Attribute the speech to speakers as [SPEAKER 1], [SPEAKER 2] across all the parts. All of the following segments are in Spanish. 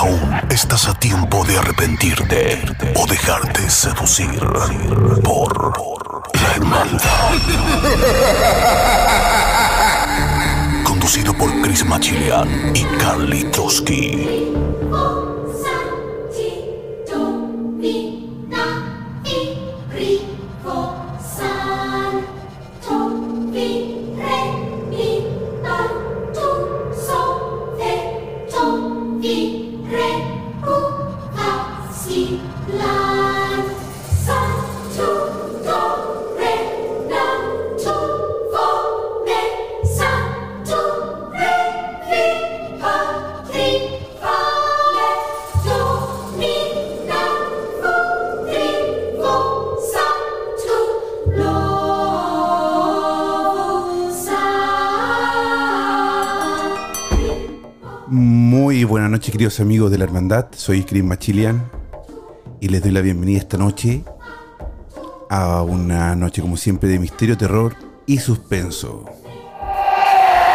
[SPEAKER 1] Aún estás a tiempo de arrepentirte o dejarte seducir por la hermandad. Conducido por Chris Machilian y Carly Trotsky.
[SPEAKER 2] Queridos amigos de la Hermandad. Soy Chris Machilian y les doy la bienvenida esta noche a una noche, como siempre, de misterio, terror y suspenso.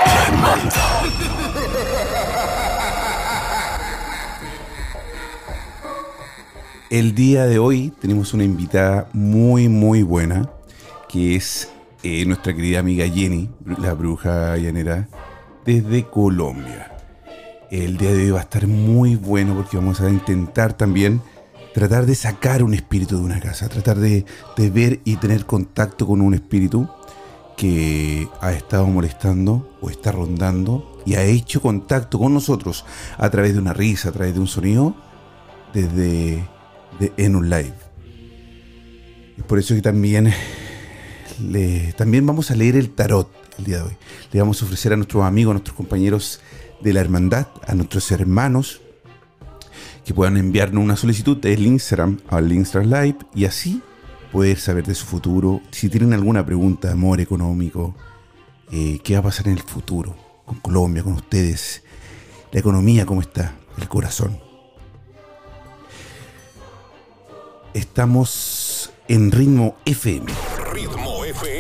[SPEAKER 1] La hermandad.
[SPEAKER 2] El día de hoy tenemos una invitada muy, muy buena, que es eh, nuestra querida amiga Jenny, la bruja llanera, desde Colombia. El día de hoy va a estar muy bueno porque vamos a intentar también tratar de sacar un espíritu de una casa, tratar de, de ver y tener contacto con un espíritu que ha estado molestando o está rondando y ha hecho contacto con nosotros a través de una risa, a través de un sonido, desde de- en un live. Es por eso que también, le- también vamos a leer el tarot el día de hoy. Le vamos a ofrecer a nuestros amigos, a nuestros compañeros de la hermandad, a nuestros hermanos, que puedan enviarnos una solicitud del Instagram al Instagram Live y así poder saber de su futuro. Si tienen alguna pregunta, amor económico, eh, qué va a pasar en el futuro con Colombia, con ustedes, la economía, cómo está, el corazón. Estamos en ritmo FM.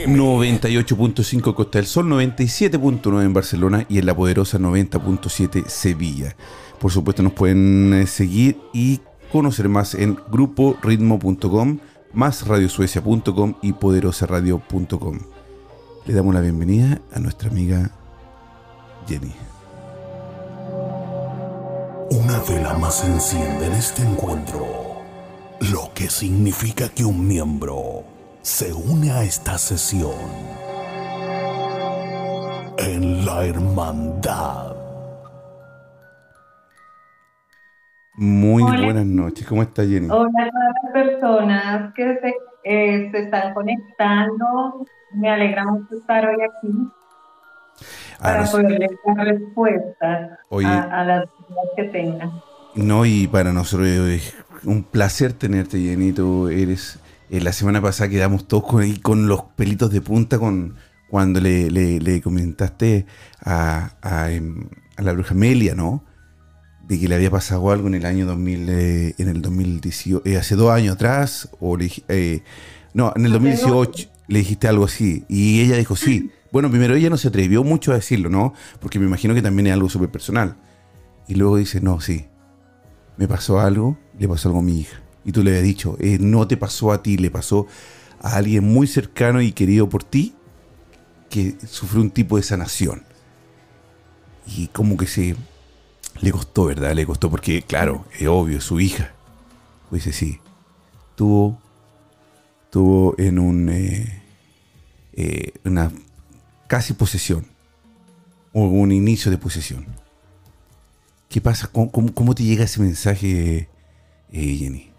[SPEAKER 1] Ritmo FM.
[SPEAKER 2] 98.5 Costa del Sol, 97.9 en Barcelona y en la poderosa 90.7 Sevilla. Por supuesto nos pueden eh, seguir y conocer más en gruporitmo.com, más radiosuecia.com y poderosaradio.com. Le damos la bienvenida a nuestra amiga Jenny.
[SPEAKER 1] Una vela más se enciende en este encuentro, lo que significa que un miembro se une a esta sesión en la hermandad.
[SPEAKER 2] Muy
[SPEAKER 3] Hola.
[SPEAKER 2] buenas noches, ¿cómo está Jenny?
[SPEAKER 3] Hola a todas las personas que se, eh, se están conectando. Me alegra mucho estar hoy aquí para
[SPEAKER 2] nos-
[SPEAKER 3] poderles dar respuestas
[SPEAKER 2] Oye.
[SPEAKER 3] a, a las dudas que tengan.
[SPEAKER 2] No, y para nosotros es un placer tenerte, Jenny. Tú eres. Eh, la semana pasada quedamos todos con, ahí con los pelitos de punta con cuando le, le- le comentaste a, a, em, a la bruja Melia, ¿no? De que le había pasado algo en el año 2000, eh, en el 2018, eh, hace dos años atrás, o le dij- eh, no, en el
[SPEAKER 3] Hace
[SPEAKER 2] 2018 le dijiste algo así, y ella dijo sí. Bueno, primero ella no se atrevió mucho a decirlo, ¿no? Porque me imagino que también es algo súper personal. Y luego dice, no, sí, me pasó algo, le pasó algo a mi hija. Y tú le habías dicho, eh, no te pasó a ti, le pasó a alguien muy cercano y querido por ti que sufrió un tipo de sanación. Y como que se le costó, ¿verdad? Le costó porque, claro, es obvio, su hija. Pues sí, tuvo, tuvo en un, eh, eh, una casi posesión, o un inicio de posesión. ¿Qué pasa? ¿Cómo, te llega ese mensaje, Jenny?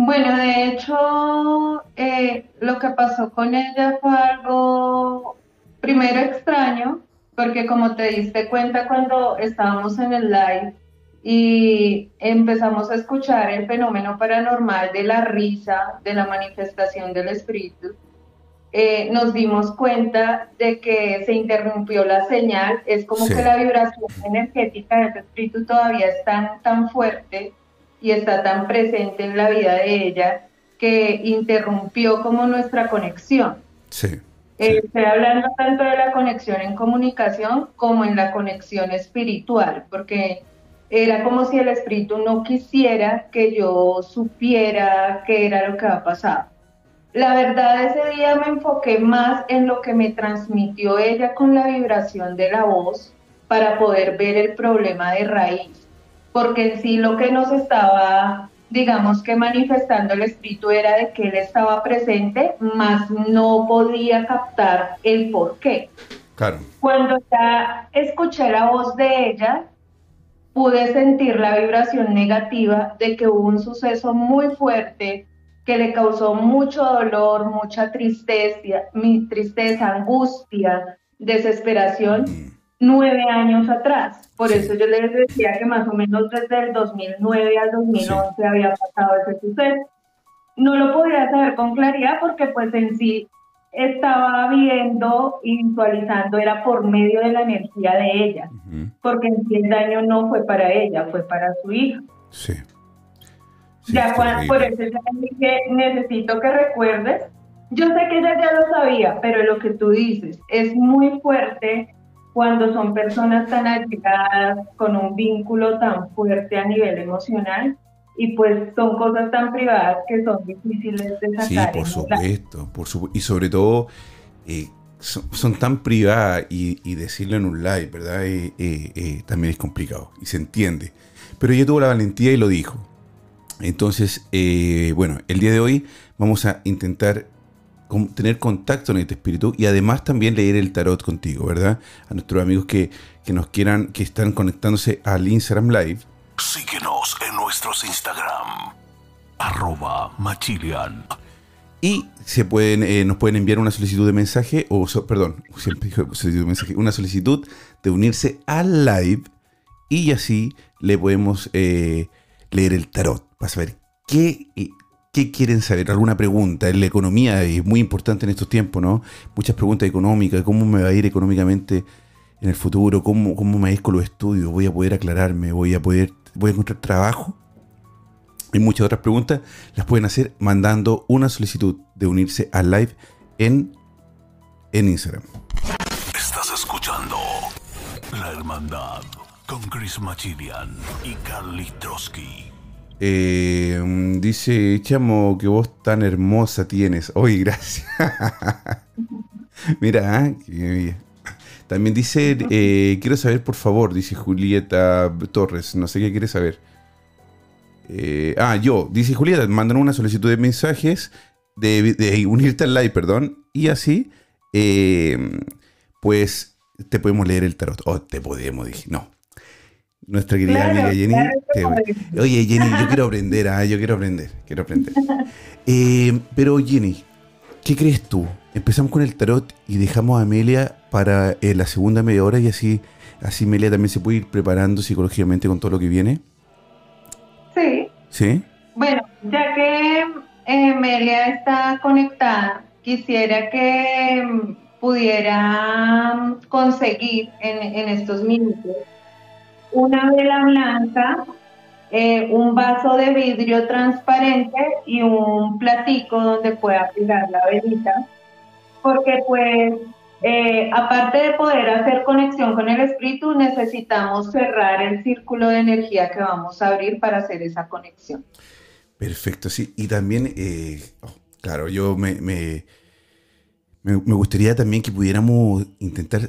[SPEAKER 3] Bueno, de hecho, eh, lo que pasó con ella fue algo primero extraño, porque como te diste cuenta cuando estábamos en el live y empezamos a escuchar el fenómeno paranormal de la risa, de la manifestación del espíritu, eh, nos dimos cuenta de que se interrumpió la señal, es como que la vibración energética de ese espíritu todavía es tan, tan fuerte y está tan presente en la vida de ella que interrumpió como nuestra conexión.
[SPEAKER 2] Sí.
[SPEAKER 3] Eh, estoy hablando tanto de la conexión en comunicación como en la conexión espiritual, porque era como si el espíritu no quisiera que yo supiera qué era lo que había pasado. La verdad, ese día me enfoqué más en lo que me transmitió ella con la vibración de la voz para poder ver el problema de raíz, porque en sí lo que nos estaba digamos que manifestando el espíritu era de que él estaba presente, mas no podía captar el por qué.
[SPEAKER 2] Claro.
[SPEAKER 3] Cuando ya escuché la voz de ella, pude sentir la vibración negativa de que hubo un suceso muy fuerte que le causó mucho dolor, mucha tristeza, mi tristeza, angustia, desesperación. Mm nueve años atrás. Por eso yo les decía que más o menos desde el 2009 al 2011 había pasado ese suceso. No lo podía saber con claridad porque pues en sí estaba viendo y visualizando era por medio de la energía de ella, porque en sí el daño no fue para ella, fue para su hija.
[SPEAKER 2] Sí.
[SPEAKER 3] ya por eso ya dije, necesito que recuerdes. Yo sé que ella ya lo sabía, pero lo que tú dices es muy fuerte cuando son personas tan allegadas, con un vínculo tan fuerte a nivel emocional, y pues son cosas tan privadas que son difíciles de sacar.
[SPEAKER 2] Sí, por supuesto, por y sobre todo eh, son, tan privadas y, decirlo en un live, ¿verdad? Eh, eh, también es complicado y se entiende. Pero ella tuvo la valentía y lo dijo. Entonces, bueno, el día de hoy vamos a intentar tener contacto en este espíritu y además también leer el tarot contigo, ¿verdad? A nuestros amigos que, nos quieran, que están conectándose al Instagram Live.
[SPEAKER 1] Síguenos en nuestros Instagram, arroba machilian.
[SPEAKER 2] Y se pueden, eh, nos pueden enviar una solicitud de mensaje, o perdón, solicitud de mensaje, una solicitud de unirse al live y así le podemos eh, leer el tarot para saber qué ¿Qué quieren saber? ¿Alguna pregunta? La economía es muy importante en estos tiempos, ¿no? Muchas preguntas económicas, ¿cómo me va a ir económicamente en el futuro? ¿Cómo, cómo me va con los estudios? ¿Voy a poder aclararme? ¿Voy a poder voy a encontrar trabajo? Y muchas otras preguntas las pueden hacer mandando una solicitud de unirse al live en, en Instagram.
[SPEAKER 1] Estás escuchando La Hermandad con Chris Machilian y Carly Trotsky.
[SPEAKER 2] Eh, dice Chamo que vos tan hermosa tienes. Oye, gracias. Mira, ah, también dice, eh, quiero saber por favor, dice Julieta Torres, no sé qué quiere saber. Eh, ah, yo, dice Julieta, mandan una solicitud de mensajes de, unirte al live, perdón, y así, pues te podemos leer el tarot. O oh, te podemos, dije, no, nuestra querida amiga Jenny. oye, Jenny, yo quiero aprender, ah, yo quiero aprender, quiero aprender. Eh, pero Jenny, ¿qué crees tú? Empezamos con el tarot y dejamos a Amelia para eh, la segunda media hora y así, así Amelia también se puede ir preparando psicológicamente con todo lo que viene.
[SPEAKER 3] Sí.
[SPEAKER 2] ¿Sí?
[SPEAKER 3] Bueno, ya que eh, Amelia está conectada, quisiera que mm, pudiera conseguir en, en estos minutos una vela blanca, eh, un vaso de vidrio transparente y un platico donde pueda tirar la velita, porque pues eh, aparte de poder hacer conexión con el espíritu, necesitamos cerrar el círculo de energía que vamos a abrir para hacer esa conexión.
[SPEAKER 2] Perfecto, sí. Y también, eh, oh, claro, yo me, me, me gustaría también que pudiéramos intentar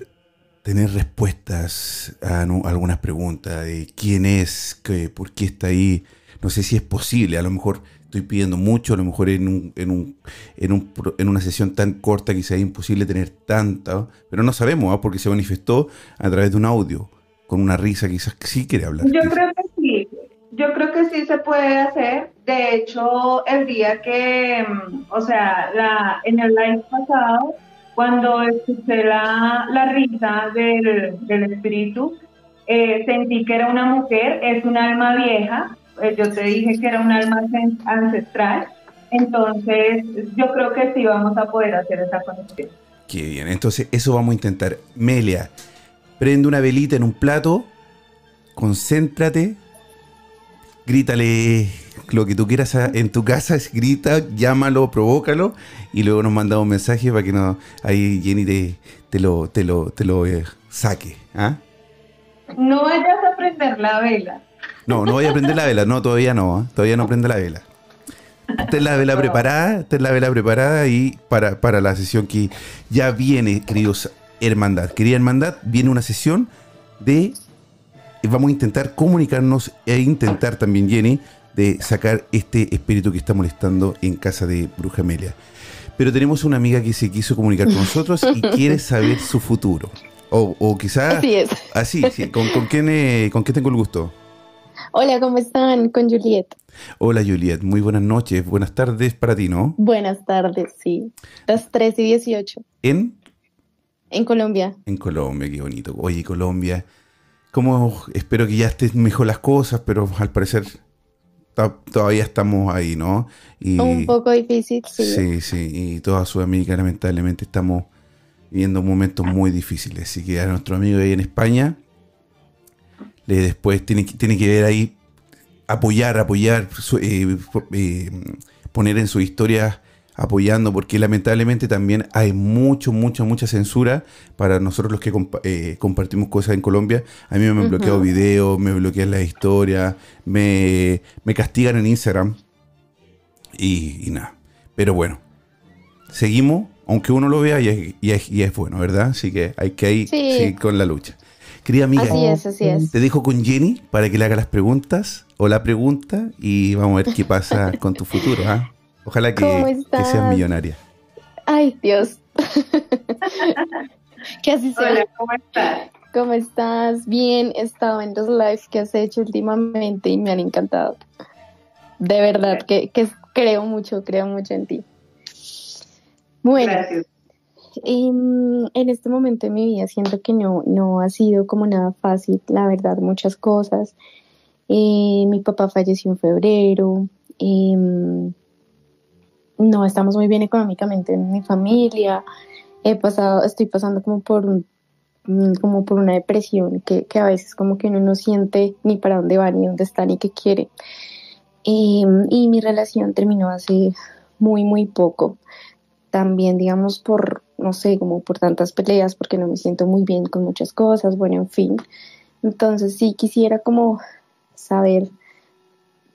[SPEAKER 2] tener respuestas a, algunas preguntas de quién es, qué, por qué está ahí. No sé si es posible, a lo mejor estoy pidiendo mucho, a lo mejor en, un, en, un, en, un, en una sesión tan corta quizá es imposible tener tanta, pero no sabemos, ¿ah? porque se manifestó a través de un audio, con una risa, quizás sí quiere hablar.
[SPEAKER 3] Yo creo que sí, yo creo que sí se puede hacer. De hecho, el día que, mm, o sea, la, en el live pasado, Cuando escuché la, la risa del, del espíritu, eh, sentí que era una mujer, es un alma vieja, eh, yo te dije que era un alma ancestral, entonces yo creo que sí vamos a poder hacer esa conexión.
[SPEAKER 2] Qué bien, entonces eso vamos a intentar. Melia, prende una velita en un plato, concéntrate, grítale lo que tú quieras en tu casa, grita, llámalo, provócalo y luego nos manda un mensaje para que no, ahí Jenny te, lo, te lo, te lo eh, saque. ¿ah?
[SPEAKER 3] No vayas a prender la vela.
[SPEAKER 2] No, no voy a prender la vela, no, todavía no, ¿ah? todavía no prende la vela. Es la vela preparada, es la vela preparada y para, para la sesión que ya viene, queridos hermandad. Querida hermandad, viene una sesión de vamos a intentar comunicarnos e intentar también, Jenny, de sacar este espíritu que está molestando en casa de Bruja Amelia. Pero tenemos una amiga que se quiso comunicar con nosotros y quiere saber su futuro. O, o quizás...
[SPEAKER 4] Así es.
[SPEAKER 2] Así, sí. ¿Con, con, quién, eh, ¿Con quién tengo el gusto?
[SPEAKER 4] Hola, ¿cómo están? Con Juliet.
[SPEAKER 2] Hola Juliet, muy buenas noches, buenas tardes para ti, ¿no?
[SPEAKER 4] Buenas tardes, sí. Las 3 y 18.
[SPEAKER 2] ¿En?
[SPEAKER 4] En Colombia.
[SPEAKER 2] En Colombia, qué bonito. Oye, Colombia, como espero que ya estén mejor las cosas, pero al parecer todavía estamos ahí, ¿no?
[SPEAKER 4] Y, Un poco difícil, sí.
[SPEAKER 2] Sí, sí, y toda Sudamérica lamentablemente estamos viviendo momentos muy difíciles. Así que a nuestro amigo ahí en España, le después tiene, tiene que ver ahí, apoyar, apoyar, eh, eh, poner en su historia apoyando, porque lamentablemente también hay mucho, mucha, mucha censura para nosotros los que eh, compartimos cosas en Colombia. A mí me han bloqueado videos, me bloquean la historia, me, castigan en Instagram y, nada. Pero bueno, seguimos, aunque uno lo vea y es, bueno, ¿verdad? Así que hay que ir sí. con la lucha. Querida amiga,
[SPEAKER 4] así es, así es.
[SPEAKER 2] te dejo con Jenny para que le haga las preguntas o la pregunta y vamos a ver qué pasa con tu futuro. ¿ah? Ojalá que, seas millonaria.
[SPEAKER 4] Ay, Dios. que así sea.
[SPEAKER 3] Hola, ¿cómo estás?
[SPEAKER 4] ¿Cómo estás? Bien, he estado en los lives que has hecho últimamente y me han encantado. De verdad, que, creo mucho, creo mucho en ti. Bueno, Gracias. En, en, este momento de mi vida siento que no, no ha sido como nada fácil, la verdad, muchas cosas. Eh, mi papá falleció en febrero. Eh, no estamos muy bien económicamente en mi familia, he pasado, estoy pasando como por mm, como por una depresión que, a veces como que uno no siente ni para dónde va, ni dónde está, ni qué quiere. y mi relación terminó hace muy, muy poco. También, digamos, por, no sé, como por tantas peleas, porque no me siento muy bien con muchas cosas, bueno, en fin. Entonces sí quisiera como saber,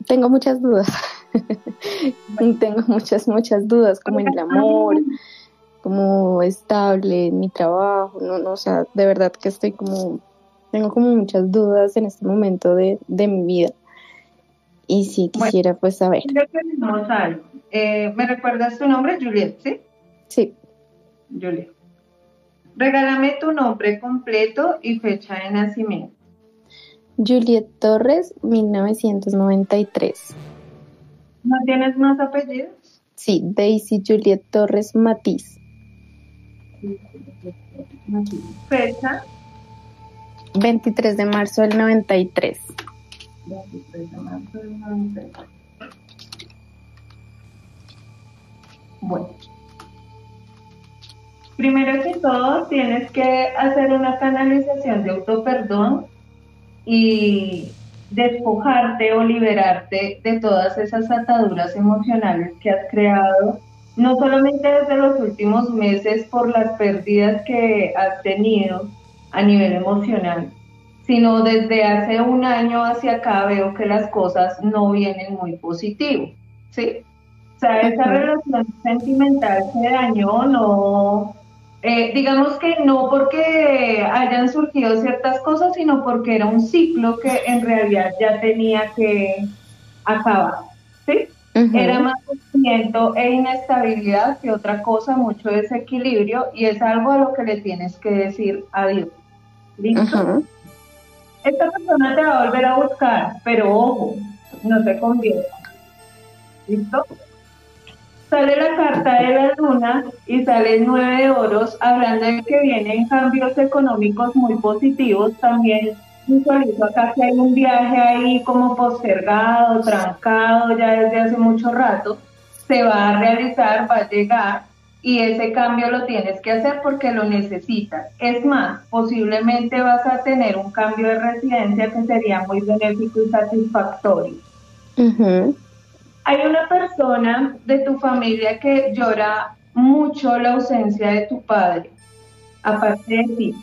[SPEAKER 4] tengo muchas dudas Tengo muchas, muchas dudas, como en el amor, como estable en mi trabajo, no, no, o sea, de verdad que estoy como, tengo como muchas dudas en este momento de, mi vida. Y si quisiera pues saber.
[SPEAKER 3] Eh, ¿Me recuerdas tu nombre, Juliet, sí?
[SPEAKER 4] Sí.
[SPEAKER 3] Juliet. Regálame tu nombre completo y fecha de nacimiento.
[SPEAKER 4] Juliet Torres, 1993.
[SPEAKER 3] ¿No tienes más apellidos?
[SPEAKER 4] Sí, Daisy Juliet Torres Matiz.
[SPEAKER 3] Fecha.
[SPEAKER 4] 23 de marzo del 93.
[SPEAKER 3] 23 de marzo del 93. Bueno. Primero que todo, tienes que hacer una canalización de autoperdón y despojarte o liberarte de todas esas ataduras emocionales que has creado, no solamente desde los últimos meses por las pérdidas que has tenido a nivel emocional, sino desde hace un año hacia acá veo que las cosas no vienen muy positivo, ¿sí? O sea, esa relación sentimental se dañó, no, eh, digamos que no porque hayan surgido ciertas cosas, sino porque era un ciclo que en realidad ya tenía que acabar. ¿sí? Era más sufrimiento e inestabilidad que otra cosa, mucho desequilibrio, y es algo a lo que le tienes que decir adiós. ¿Listo? Esta persona te va a volver a buscar, pero ojo, no te convierta. ¿Listo? Sale la carta de la luna y sale nueve de oros, hablando de que vienen cambios económicos muy positivos. También visualizo acá que hay un viaje ahí como postergado, trancado ya desde hace mucho rato. Se va a realizar, va a llegar y ese cambio lo tienes que hacer porque lo necesitas. Es más, posiblemente vas a tener un cambio de residencia que sería muy benéfico y satisfactorio. Hay una persona de tu familia que llora mucho la ausencia de tu padre, aparte de ti.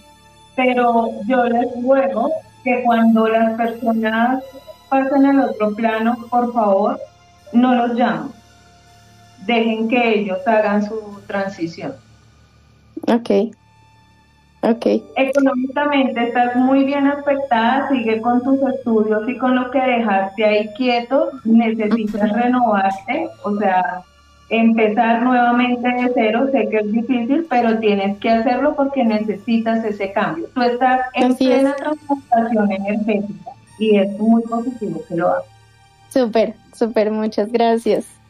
[SPEAKER 3] Pero yo les ruego que cuando las personas pasen al otro plano, por favor, no los llamen. Dejen que ellos hagan su transición.
[SPEAKER 4] Ok. Ok.
[SPEAKER 3] Económicamente estás muy bien afectada, sigue con tus estudios y con lo que dejaste ahí quieto, necesitas renovarte, o sea, empezar nuevamente de cero, sé que es difícil, pero tienes que hacerlo porque necesitas ese cambio. Tú estás en plena transformación energética y es muy positivo que lo hagas.
[SPEAKER 4] Súper, súper, muchas gracias.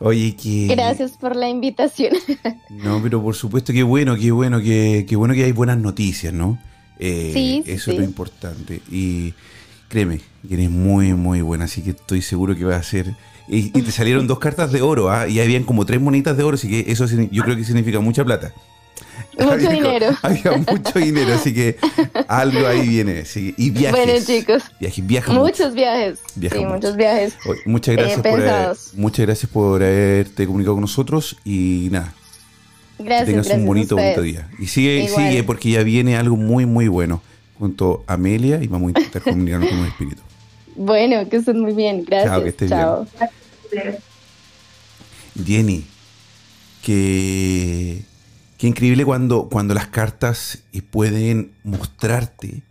[SPEAKER 2] Oye, que...
[SPEAKER 4] Gracias por la invitación.
[SPEAKER 2] No, pero por supuesto que bueno, qué bueno, que, bueno que hay buenas noticias, ¿no?
[SPEAKER 4] Eh, sí,
[SPEAKER 2] Eso es lo importante. Y créeme, que eres muy, muy buena, así que estoy seguro que va a ser... Y, te salieron dos cartas de oro, ¿ah? Y habían como tres monitas de oro, así que eso yo creo que significa mucha plata.
[SPEAKER 4] Mucho dinero.
[SPEAKER 2] Había mucho dinero, así que algo ahí viene. y viajes.
[SPEAKER 4] Bueno, chicos.
[SPEAKER 2] Viajes,
[SPEAKER 4] muchos viajes. sí, muchos viajes.
[SPEAKER 2] muchas gracias, por muchas gracias por haberte comunicado con nosotros y nada.
[SPEAKER 4] Gracias.
[SPEAKER 2] Que tengas
[SPEAKER 4] un
[SPEAKER 2] bonito, bonito día. Y sigue, sigue, porque ya viene algo muy, muy bueno junto a Amelia y vamos a intentar comunicarnos con un espíritu.
[SPEAKER 4] Bueno, que estén muy bien. Gracias. Chao, que estés Chao. bien.
[SPEAKER 2] Jenny, que Qué increíble cuando, cuando las cartas pueden mostrarte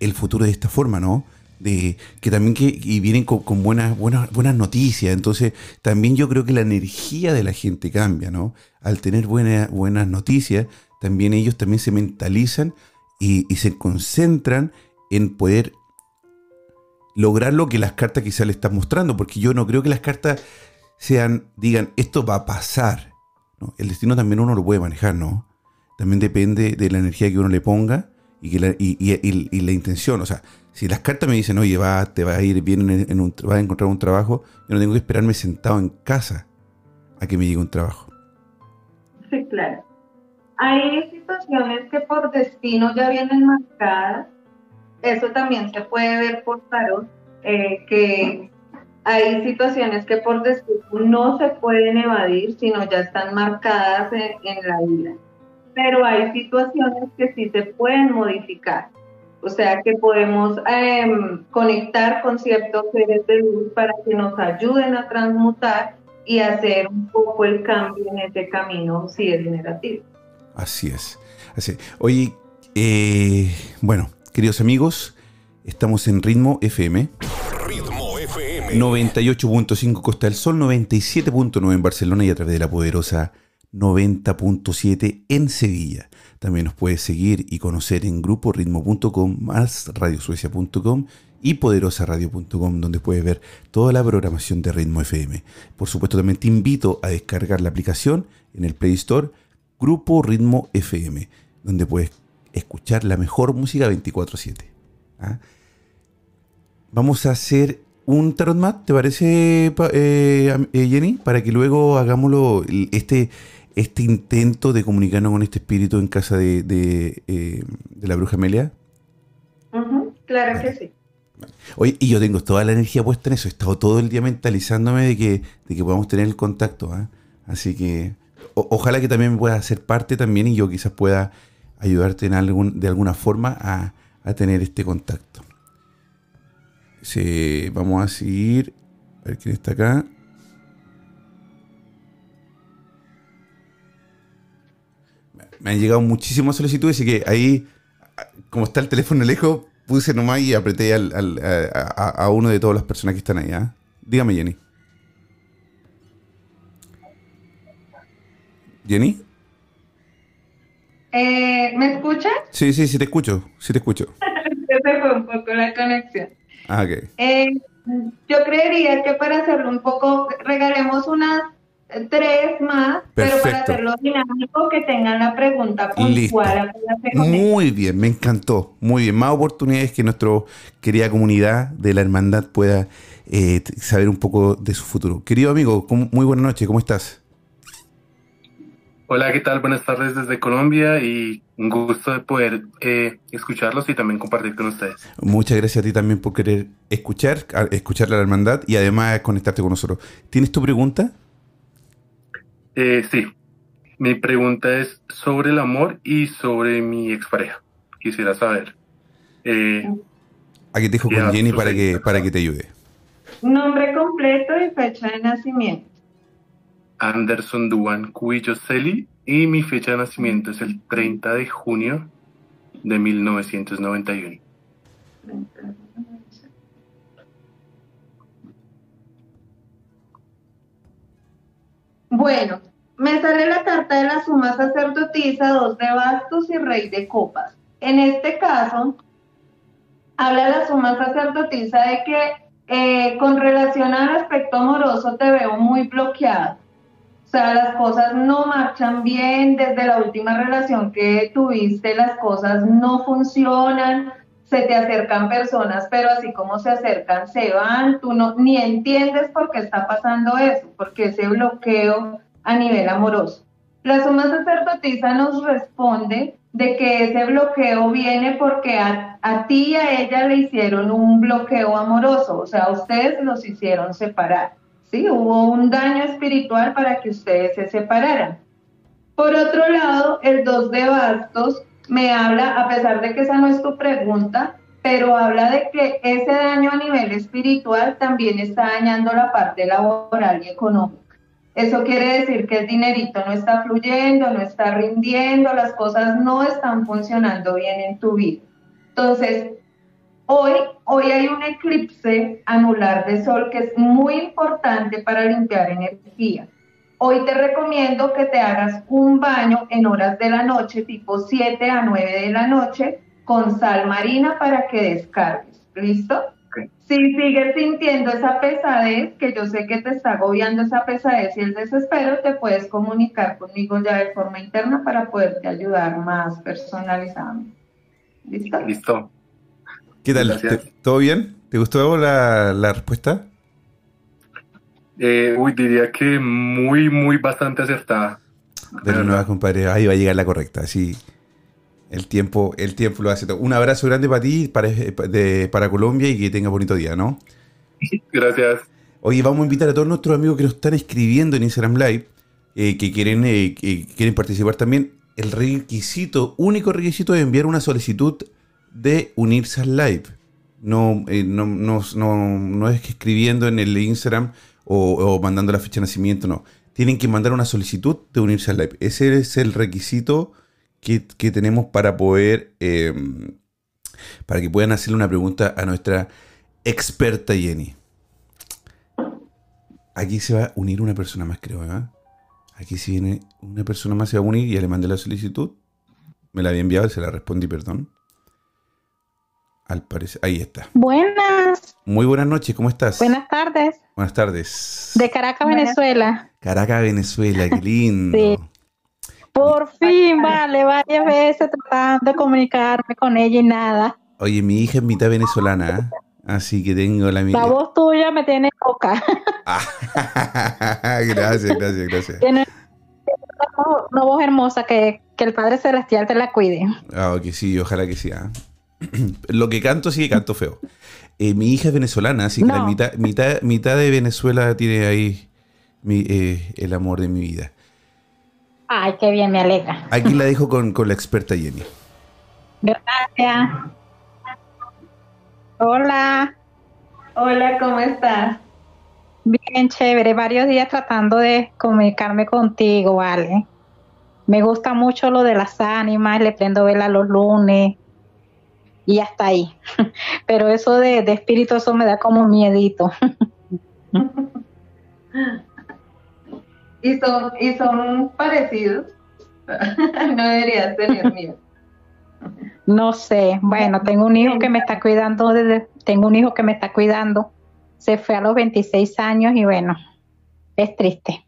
[SPEAKER 2] el futuro de esta forma, ¿no? De, que también que, y vienen con, buenas, buenas, buenas noticias. Entonces, también yo creo que la energía de la gente cambia, ¿no? Al tener buenas buenas noticias, también ellos también se mentalizan y, y, se concentran en poder lograr lo que las cartas quizás le están mostrando, porque yo no creo que las cartas sean, digan, esto va a pasar. El destino también uno lo puede manejar, ¿no? También depende de la energía que uno le ponga y, que la, y, la intención. O sea, si las cartas me dicen, oye, va, te va a ir bien, en, un, vas a encontrar un trabajo, yo no tengo que esperarme sentado en casa a que me llegue un trabajo.
[SPEAKER 3] Sí, claro. Hay situaciones que por destino ya vienen marcadas. Eso también se puede ver por tarot, eh, que hay situaciones que por decir no se pueden evadir, sino ya están marcadas en, la vida. Pero hay situaciones que sí se pueden modificar. O sea que podemos em, conectar con ciertos seres de luz para que nos ayuden a transmutar y hacer un poco el cambio en ese camino si es negativo.
[SPEAKER 2] Así es. Así. Oye, eh, bueno, queridos amigos, estamos en Ritmo FM. 98.5 Costa del Sol, 97.9 en Barcelona y a través de la poderosa 90.7 en Sevilla. También nos puedes seguir y conocer en grupo ritmo.com más radiosuecia.com y poderosaradio.com donde puedes ver toda la programación de Ritmo FM. Por supuesto también te invito a descargar la aplicación en el Play Store Grupo Ritmo FM donde puedes escuchar la mejor música 24/7. ¿ah? Vamos a hacer un tarot mat, ¿te parece, eh, eh, Jenny? Para que luego hagámoslo, este, este intento de comunicarnos con este espíritu en casa de, de, eh, la bruja Amelia.
[SPEAKER 3] claro que sí.
[SPEAKER 2] Oye, y yo tengo toda la energía puesta en eso. He estado todo el día mentalizándome de que, de que podamos tener el contacto. ¿ah? Así que ojalá que también me pueda hacer parte también y yo quizás pueda ayudarte en algún, de alguna forma a, a tener este contacto vamos a seguir. A ver quién está acá. Me han llegado muchísimas solicitudes y que ahí, como está el teléfono lejos, puse nomás y apreté a, uno de todas las personas que están ahí. ¿ah? Dígame, Jenny. ¿Jenny?
[SPEAKER 3] Eh, ¿Me escuchas?
[SPEAKER 2] Sí, sí, sí te escucho, sí te escucho.
[SPEAKER 3] Se fue un poco la conexión.
[SPEAKER 2] Ah,
[SPEAKER 3] eh, yo creería que para hacerlo un poco, regalemos unas tres más, pero para hacerlo dinámico, que tengan la pregunta puntual.
[SPEAKER 2] Muy bien, me encantó. Muy bien, más oportunidades que nuestra querida comunidad de la hermandad pueda eh, saber un poco de su futuro. Querido amigo, muy buena noche, ¿cómo estás?
[SPEAKER 5] Hola, ¿qué tal? Buenas tardes desde Colombia y un gusto de poder eh, escucharlos y también compartir con ustedes.
[SPEAKER 2] Muchas gracias a ti también por querer escuchar, escuchar la hermandad y además conectarte con nosotros. ¿Tienes tu pregunta?
[SPEAKER 5] Eh, sí, mi pregunta es sobre el amor y sobre mi expareja. Quisiera saber.
[SPEAKER 2] Eh, Aquí te dejo con Jenny para que, para que te ayude.
[SPEAKER 3] Nombre completo y fecha de nacimiento.
[SPEAKER 5] Anderson Duan Cubillo Celi y mi fecha de nacimiento es el 30 de junio de 1991.
[SPEAKER 3] Bueno, me sale la carta de la suma sacerdotisa, dos de bastos y rey de copas. En este caso, habla la suma sacerdotisa de que eh, con relación al aspecto amoroso te veo muy bloqueado o sea, las cosas no marchan bien, desde la última relación que tuviste las cosas no funcionan, se te acercan personas, pero así como se acercan, se van, tú no, ni entiendes por qué está pasando eso, porque ese bloqueo a nivel amoroso. La suma sacerdotisa nos responde de que ese bloqueo viene porque a, a ti y a ella le hicieron un bloqueo amoroso, o sea, ustedes los hicieron separar. ¿Sí? Hubo un daño espiritual para que ustedes se separaran. Por otro lado, el 2 de bastos me habla, a pesar de que esa no es tu pregunta, pero habla de que ese daño a nivel espiritual también está dañando la parte laboral y económica. Eso quiere decir que el dinerito no está fluyendo, no está rindiendo, las cosas no están funcionando bien en tu vida. Entonces, Hoy, hoy hay un eclipse anular de sol que es muy importante para limpiar energía. Hoy te recomiendo que te hagas un baño en horas de la noche, tipo 7 a 9 de la noche, con sal marina para que descargues. ¿Listo? Si sigues sintiendo esa pesadez, que yo sé que te está agobiando esa pesadez y el desespero, te puedes comunicar conmigo ya de forma interna para poderte ayudar más personalizadamente.
[SPEAKER 5] ¿Listo? Listo.
[SPEAKER 2] ¿Qué tal? ¿Todo bien? ¿Te gustó la, respuesta?
[SPEAKER 5] Eh, uy, diría que muy, muy bastante acertada.
[SPEAKER 2] De nueva, compadre. Ahí va a llegar la correcta. Sí. El tiempo, el tiempo lo hace todo. Un abrazo grande para ti, para, para Colombia y que tenga bonito día, ¿no?
[SPEAKER 5] Gracias.
[SPEAKER 2] Oye, vamos a invitar a todos nuestros amigos que nos están escribiendo en Instagram Live, eh, que quieren, eh, que quieren participar también. El requisito, único requisito es enviar una solicitud de unirse al live. No, eh, no, no, no, es que escribiendo en el Instagram o, mandando la fecha de nacimiento, no. Tienen que mandar una solicitud de unirse al live. Ese es el requisito que, tenemos para poder, em, para que puedan hacerle una pregunta a nuestra experta Jenny. Aquí se va a unir una persona más, creo, ¿verdad? Aquí si viene una persona más se va a unir, ya le mandé la solicitud. Me la había enviado y se la respondí, perdón. Al parecer, ahí está.
[SPEAKER 6] Buenas.
[SPEAKER 2] Muy buenas noches, ¿cómo estás?
[SPEAKER 6] Buenas tardes.
[SPEAKER 2] Buenas tardes.
[SPEAKER 6] De Caracas, Venezuela.
[SPEAKER 2] Caracas, Venezuela, qué lindo. sí.
[SPEAKER 6] Por fin, vale, varias veces tratando de comunicarme con ella y nada.
[SPEAKER 2] Oye, mi hija es mitad venezolana, ¿eh? así que tengo la
[SPEAKER 6] La voz tuya me tiene loca.
[SPEAKER 2] gracias, gracias, gracias.
[SPEAKER 6] Tiene una voz hermosa que, que el Padre Celestial te la cuide.
[SPEAKER 2] Ah, que sí, ojalá que sea. Lo que canto sí que canto feo. Eh, mi hija es venezolana, así que la mitad, mitad, mitad de Venezuela tiene ahí eh, el amor de mi vida.
[SPEAKER 6] Ay, qué bien, me alegra.
[SPEAKER 2] Aquí la dejo con, la experta Jenny.
[SPEAKER 6] Gracias. Hola.
[SPEAKER 3] Hola, ¿cómo estás?
[SPEAKER 6] Bien, chévere. Varios días tratando de comunicarme contigo, ¿vale? Me gusta mucho lo de las ánimas, le prendo vela los lunes y hasta ahí. Pero eso de, de espíritu, eso me da como miedito.
[SPEAKER 3] y son, y son parecidos. no deberías tener miedo.
[SPEAKER 6] No sé, bueno, tengo un hijo que me está cuidando, desde, tengo un hijo que me está cuidando, se fue a los 26 años y bueno, es triste.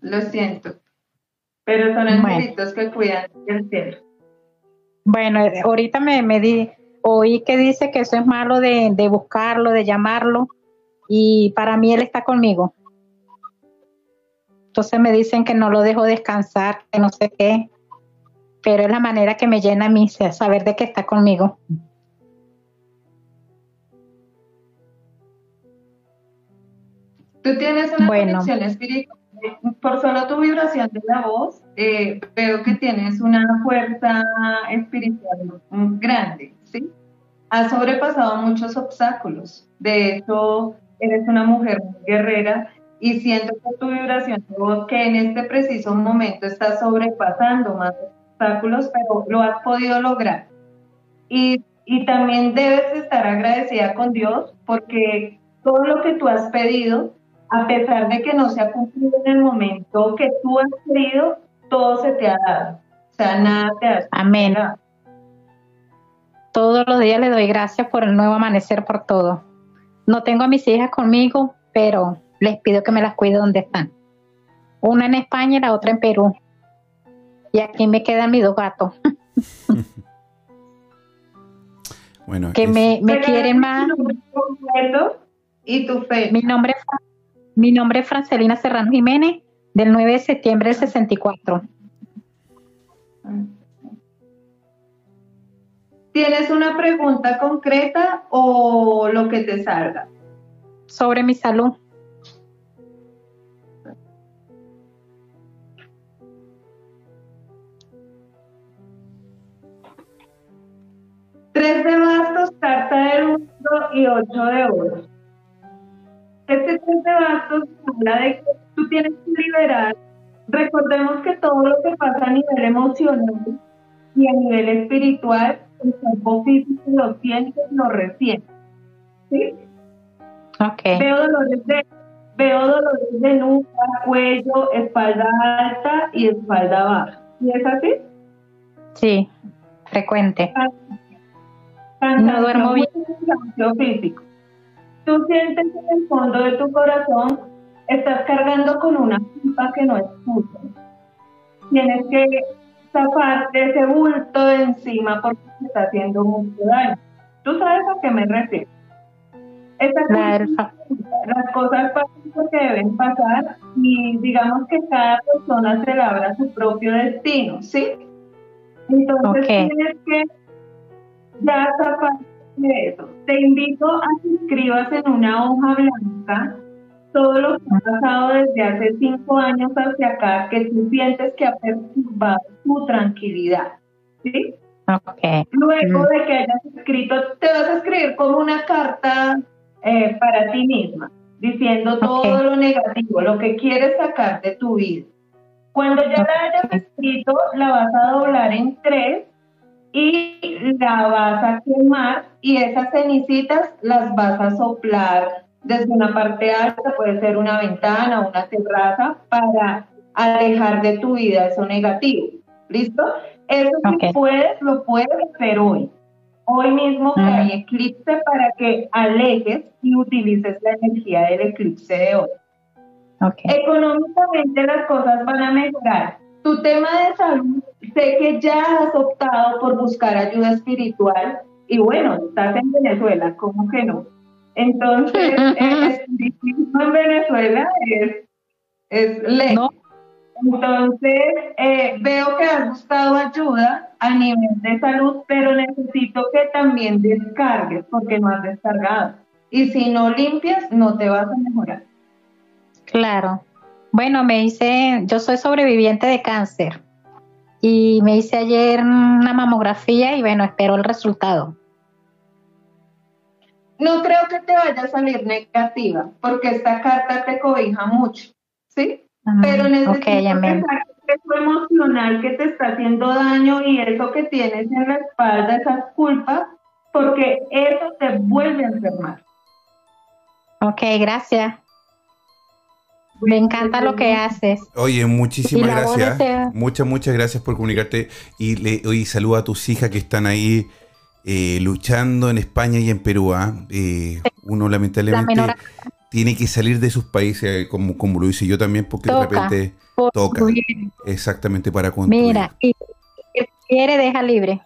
[SPEAKER 3] Lo siento. Pero son angelitos que cuidan el cielo.
[SPEAKER 6] Bueno, ahorita me, me di, oí que dice que eso es malo de, de buscarlo, de llamarlo, y para mí él está conmigo. Entonces me dicen que no lo dejo descansar, que no sé qué, pero es la manera que me llena a mí saber de que está conmigo.
[SPEAKER 3] Tú tienes una conexión espiritual. Por solo tu vibración de la voz, eh, veo que tienes una fuerza espiritual grande, ¿sí? Has sobrepasado muchos obstáculos. De hecho, eres una mujer guerrera y siento por tu vibración de voz que en este preciso momento estás sobrepasando más obstáculos, pero lo has podido lograr. Y, y también debes estar agradecida con Dios porque todo lo que tú has pedido a pesar de que no se ha cumplido en el momento que tú has querido, todo se te ha dado. O sea, nada te ha
[SPEAKER 6] Amén. Todos los días le doy gracias por el nuevo amanecer, por todo. No tengo a mis hijas conmigo, pero les pido que me las cuide donde están. Una en España y la otra en Perú. Y aquí me quedan mis dos gatos.
[SPEAKER 2] bueno,
[SPEAKER 6] que me, me quieren más.
[SPEAKER 3] ¿Y tu fe?
[SPEAKER 6] Mi nombre es mi nombre es Francelina Serrano Jiménez, del 9 de septiembre del 64.
[SPEAKER 3] ¿Tienes una pregunta concreta o lo que te salga?
[SPEAKER 6] Sobre mi salud.
[SPEAKER 3] Tres de bastos, carta del mundo y ocho de oro. Este tres de bastos habla de que tú tienes que liberar. Recordemos que todo lo que pasa a nivel emocional y a nivel espiritual, el cuerpo físico lo siente, lo reciente. ¿Sí?
[SPEAKER 6] Okay.
[SPEAKER 3] Veo dolores de veo dolores de nuca, cuello, espalda alta y espalda baja. ¿Y es así?
[SPEAKER 6] Sí, frecuente.
[SPEAKER 3] no duermo bien. Físico tú sientes en el fondo de tu corazón, estás cargando con una culpa que no es tuya. Tienes que de ese bulto de encima porque te está haciendo mucho daño. Tú sabes a qué me refiero. las cosas pasan porque deben pasar y digamos que cada persona se labra su propio destino, ¿sí? Entonces tienes que ya zafar te invito a que escribas en una hoja blanca todo lo que ha pasado desde hace cinco años hacia acá que tú sientes que ha perturbado tu tranquilidad. ¿Sí? Luego de que hayas escrito, te vas a escribir como una carta eh, para ti misma, diciendo todo lo negativo, lo que quieres sacar de tu vida. Cuando ya la hayas escrito, la vas a doblar en tres y la vas a quemar y esas cenicitas las vas a soplar desde una parte alta, puede ser una ventana, o una terraza, para alejar de tu vida eso negativo. ¿Listo? Eso si puedes, lo puedes hacer hoy. Hoy mismo que hay eclipse para que alejes y utilices la energía del eclipse de hoy. Económicamente las cosas van a mejorar. Tu tema de salud, sé que ya has optado por buscar ayuda espiritual y bueno, estás en Venezuela, ¿cómo que no? Entonces, el espiritismo en Venezuela es, es ley. Entonces, eh, veo que has buscado ayuda a nivel de salud, pero necesito que también descargues porque no has descargado. Y si no limpias, no te vas a mejorar.
[SPEAKER 6] Claro. Bueno, me hice, yo soy sobreviviente de cáncer y me hice ayer una mamografía y bueno, espero el resultado.
[SPEAKER 3] No creo que te vaya a salir negativa porque esta carta te cobija mucho, ¿sí? Pero necesitas okay, eso emocional que te está haciendo daño y eso que tienes en la espalda, esas culpas, porque eso te vuelve a enfermar.
[SPEAKER 6] Ok, gracias. Me encanta lo que haces.
[SPEAKER 2] Oye, muchísimas gracias. Muchas, muchas gracias por comunicarte. Y, le, y saluda a tus hijas que están ahí eh, luchando en España y en Perú. ¿ah? Eh, uno lamentablemente tiene que salir de sus países, como, como lo hice yo también, porque de repente toca. Exactamente, para
[SPEAKER 6] construir. Mira, y si quiere, deja libre.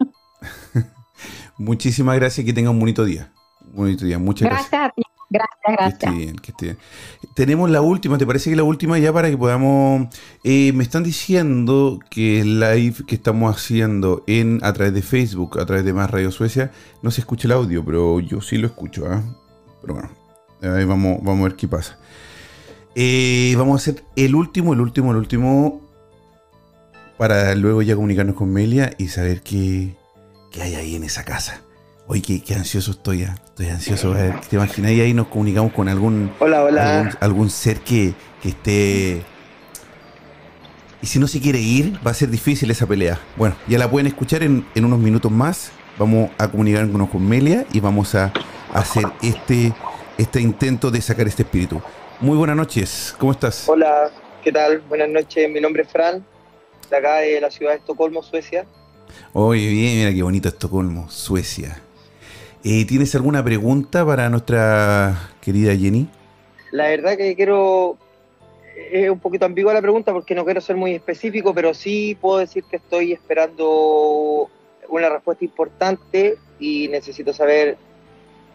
[SPEAKER 2] Muchísimas gracias y que tenga un bonito día. bonito día. Muchas gracias.
[SPEAKER 6] Gracias a ti. Gracias, gracias.
[SPEAKER 2] Que esté bien, que esté bien. Tenemos la última, ¿te parece que la última ya para que podamos... Eh, me están diciendo que el live que estamos haciendo en a través de Facebook, a través de Más Radio Suecia, no se escucha el audio, pero yo sí lo escucho. ¿ah? Pero bueno, ahí vamos, vamos a ver qué pasa. Eh, vamos a hacer el último, el último, el último, para luego ya comunicarnos con Melia y saber qué, qué hay ahí en esa casa. Oye, qué, ansioso estoy, ya. estoy ansioso. ¿Te imaginas? Y ahí nos comunicamos con algún,
[SPEAKER 7] hola, hola.
[SPEAKER 2] algún, ser que, esté... Y si no se quiere ir, va a ser difícil esa pelea. Bueno, ya la pueden escuchar en, unos minutos más. Vamos a comunicarnos con Melia y vamos a hacer este, este intento de sacar este espíritu. Muy buenas noches, ¿cómo estás?
[SPEAKER 7] Hola, ¿qué tal? Buenas noches, mi nombre es Fran, de acá de la ciudad de Estocolmo, Suecia.
[SPEAKER 2] Oye, bien, mira qué bonito Estocolmo, Suecia. Eh, ¿Tienes alguna pregunta para nuestra querida Jenny?
[SPEAKER 7] La verdad que quiero, es un poquito ambigua la pregunta porque no quiero ser muy específico, pero sí puedo decir que estoy esperando una respuesta importante y necesito saber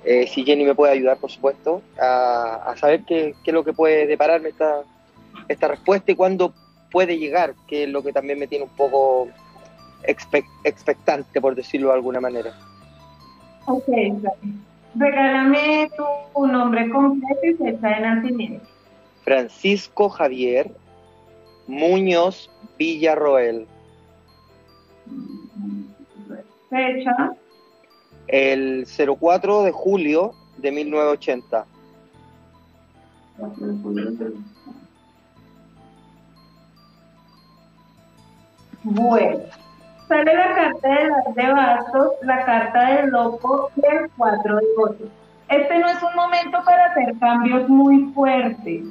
[SPEAKER 7] eh, si Jenny me puede ayudar, por supuesto, a, saber qué, es lo que puede depararme esta, esta respuesta y cuándo puede llegar, que es lo que también me tiene un poco expectante, por decirlo de alguna manera.
[SPEAKER 3] Ok, regálame tu nombre completo y fecha de nacimiento.
[SPEAKER 7] Francisco Javier Muñoz Villarroel.
[SPEAKER 3] Fecha.
[SPEAKER 7] El 04 de julio de 1980.
[SPEAKER 3] Bueno sale la carta de las de bastos, la carta del loco y el cuatro de votos. Este no es un momento para hacer cambios muy fuertes.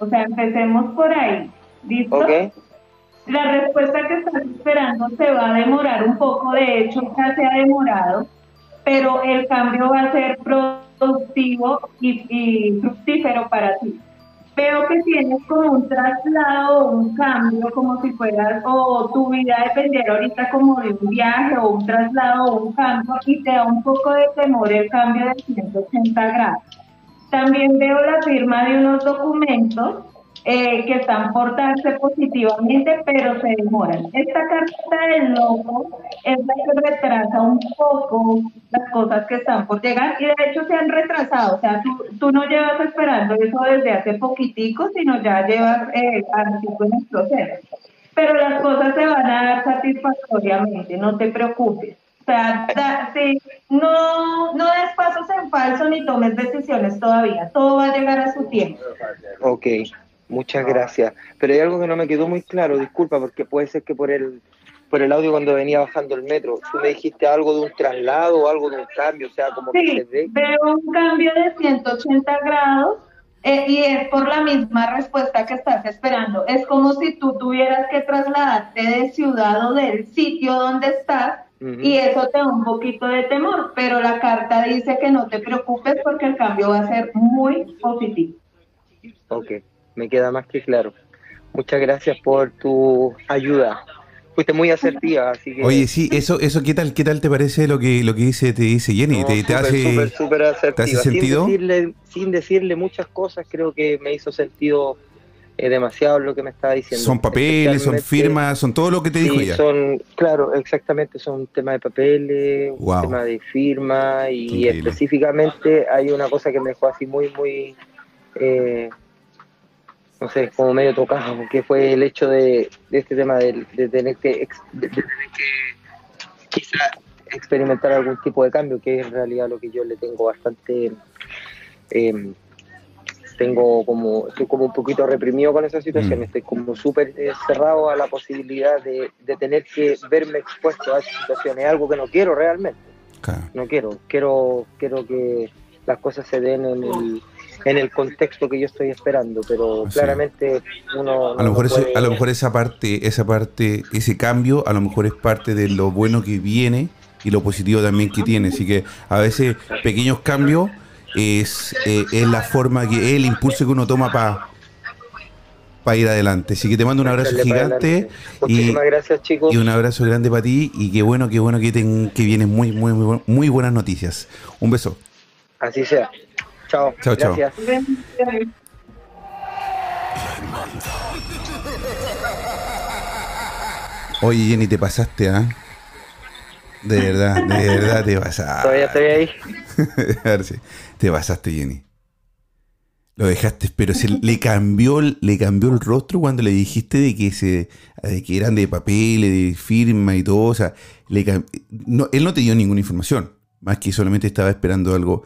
[SPEAKER 3] O sea, empecemos por ahí. ¿Listo? La respuesta que estás esperando se va a demorar un poco, de hecho ya se ha demorado, pero el cambio va a ser productivo y, y fructífero para ti veo que tienes como un traslado un cambio, como si fueras, o tu vida dependiera ahorita como de un viaje o un traslado o un cambio, y te da un poco de temor el cambio de 180 grados. También veo la firma de unos documentos eh, que están por darse positivamente, pero se demoran. Esta carta del loco es la que retrasa un poco las cosas que están por llegar y de hecho se han retrasado. O sea, tú, no llevas esperando eso desde hace poquitico, sino ya llevas eh, en el proceso. Pero las cosas se van a dar satisfactoriamente, no te preocupes. O sea, no, no des pasos en falso ni tomes decisiones todavía. Todo va a llegar a su tiempo.
[SPEAKER 7] Ok. Muchas gracias. Pero hay algo que no me quedó muy claro, disculpa, porque puede ser que por el por el audio cuando venía bajando el metro, tú me dijiste algo de un traslado o algo de un cambio, o sea, como
[SPEAKER 3] sí, que se veo un cambio de 180 grados eh, y es por la misma respuesta que estás esperando. Es como si tú tuvieras que trasladarte de ciudad o del sitio donde estás y eso te da un poquito de temor, pero la carta dice que no te preocupes porque el cambio va a ser muy positivo.
[SPEAKER 7] Ok me queda más que claro. Muchas gracias por tu ayuda. Fuiste muy asertiva, así que...
[SPEAKER 2] Oye, sí, eso, eso ¿qué tal, qué tal te parece lo que, lo que dice, te dice Jenny? ¿Te, hace,
[SPEAKER 7] sentido? Sin decirle, sin decirle muchas cosas, creo que me hizo sentido eh, demasiado lo que me estaba diciendo.
[SPEAKER 2] Son papeles, son firmas, son todo lo que te dijo ella.
[SPEAKER 7] Son, claro, exactamente, son temas de papeles, un tema de firma y específicamente hay una cosa que me dejó así muy, muy... Eh, no sé, como medio tocado, que fue el hecho de, este tema de, tener que, quizá experimentar algún tipo de cambio, que es en realidad lo que yo le tengo bastante, em, tengo como, estoy como un poquito reprimido con esa situación, mm. estoy como súper eh, cerrado a la posibilidad de, tener que verme expuesto a esa situación, es algo que no quiero realmente, no quiero, quiero, quiero que las cosas se den en el en el contexto que yo estoy esperando, pero claramente uno...
[SPEAKER 2] a, lo mejor a lo mejor esa parte, esa parte, ese cambio, a lo mejor es parte de lo bueno que viene y lo positivo también que tiene. Así que a veces pequeños cambios es, eh, es la forma que el impulso que uno toma para para ir adelante. Así que te mando un abrazo gigante y,
[SPEAKER 7] Muchísimas gracias, chicos.
[SPEAKER 2] y un abrazo grande para ti y qué bueno, qué bueno que, ten- que vienen muy, muy, muy, muy buenas noticias. Un beso.
[SPEAKER 7] Así sea. Chao.
[SPEAKER 2] Chao, chao.
[SPEAKER 7] Gracias.
[SPEAKER 2] Oye, Jenny, te pasaste, ¿ah? De verdad, de verdad te pasaste.
[SPEAKER 7] Todavía estoy ahí.
[SPEAKER 2] A ver, sí. Te pasaste, Jenny. Lo dejaste, pero se le cambió, el- le cambió el rostro cuando le dijiste de que se, de que eran de papel, de firma y todo. O sea, le no, él no te dio ninguna información, más que solamente estaba esperando algo.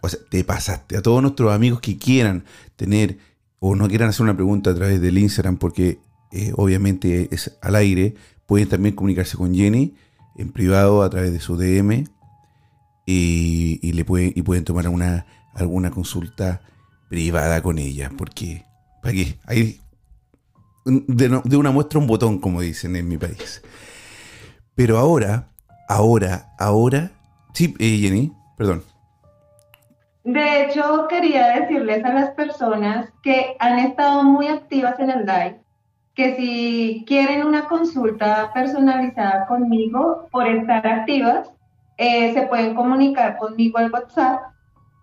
[SPEAKER 2] O sea, te pasaste. A todos nuestros amigos que quieran tener o no quieran hacer una pregunta a través del Instagram, porque eh, obviamente es al aire, pueden también comunicarse con Jenny en privado a través de su DM y, le pueden, y pueden tomar una, alguna consulta privada con ella, porque ¿para qué? Hay de, de una muestra un botón, como dicen en mi país. Pero ahora, ahora, ahora, sí, eh, Jenny, perdón.
[SPEAKER 3] De hecho, quería decirles a las personas que han estado muy activas en el live que si quieren una consulta personalizada conmigo por estar activas, eh, se pueden comunicar conmigo al WhatsApp,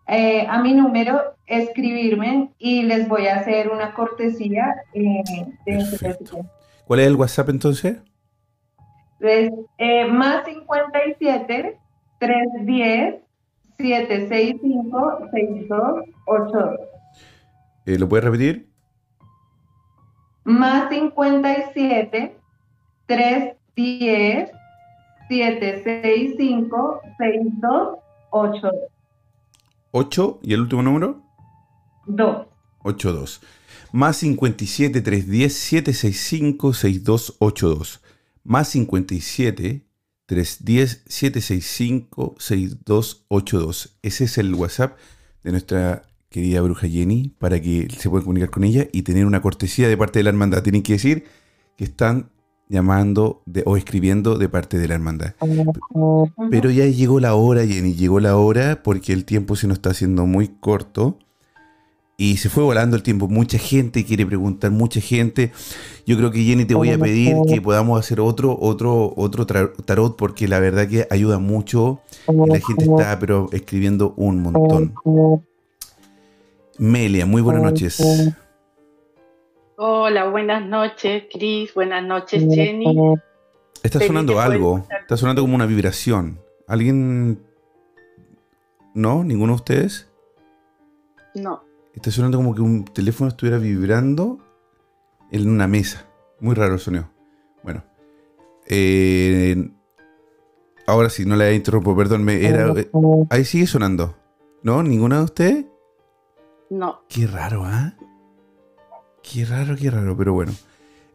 [SPEAKER 3] eh, a mi número, escribirme y les voy a hacer una cortesía eh, de este.
[SPEAKER 2] ¿Cuál es el WhatsApp entonces?
[SPEAKER 3] Es, más 57 310 765 6282.
[SPEAKER 2] Eh, ¿Lo puedes repetir?
[SPEAKER 3] Más 57 310 765 6282.
[SPEAKER 2] 8 y el último número? 82. Más 57 310 765 6282. Más 57 310 765 6282. Ese es el WhatsApp de nuestra querida bruja Jenny para que se puedan comunicar con ella y tener una cortesía de parte de la hermandad. Tienen que decir que están llamando de- o escribiendo de parte de la hermandad. Pero ya llegó la hora, Jenny, llegó la hora porque el tiempo se nos está haciendo muy corto y se fue volando el tiempo. Mucha gente quiere preguntar, mucha gente. Yo creo que Jenny te voy a pedir que podamos hacer otro, otro, otro tarot porque la verdad que ayuda mucho. y La gente está pero escribiendo un montón. Melia, muy buenas noches.
[SPEAKER 8] Hola, buenas noches, Cris. Buenas noches, Jenny.
[SPEAKER 2] Está sonando algo, está sonando como una vibración. ¿Alguien? ¿No? ¿Ninguno de ustedes?
[SPEAKER 8] No,
[SPEAKER 2] Está sonando como que un teléfono estuviera vibrando en una mesa. Muy raro el sonido. Bueno. eh, ahora sí, no la interrumpo, perdón. Me era, eh, ahí sigue sonando. ¿No? ¿Ninguna de ustedes?
[SPEAKER 8] no.
[SPEAKER 2] Qué raro, ¿ah? Qué raro, qué raro, pero bueno.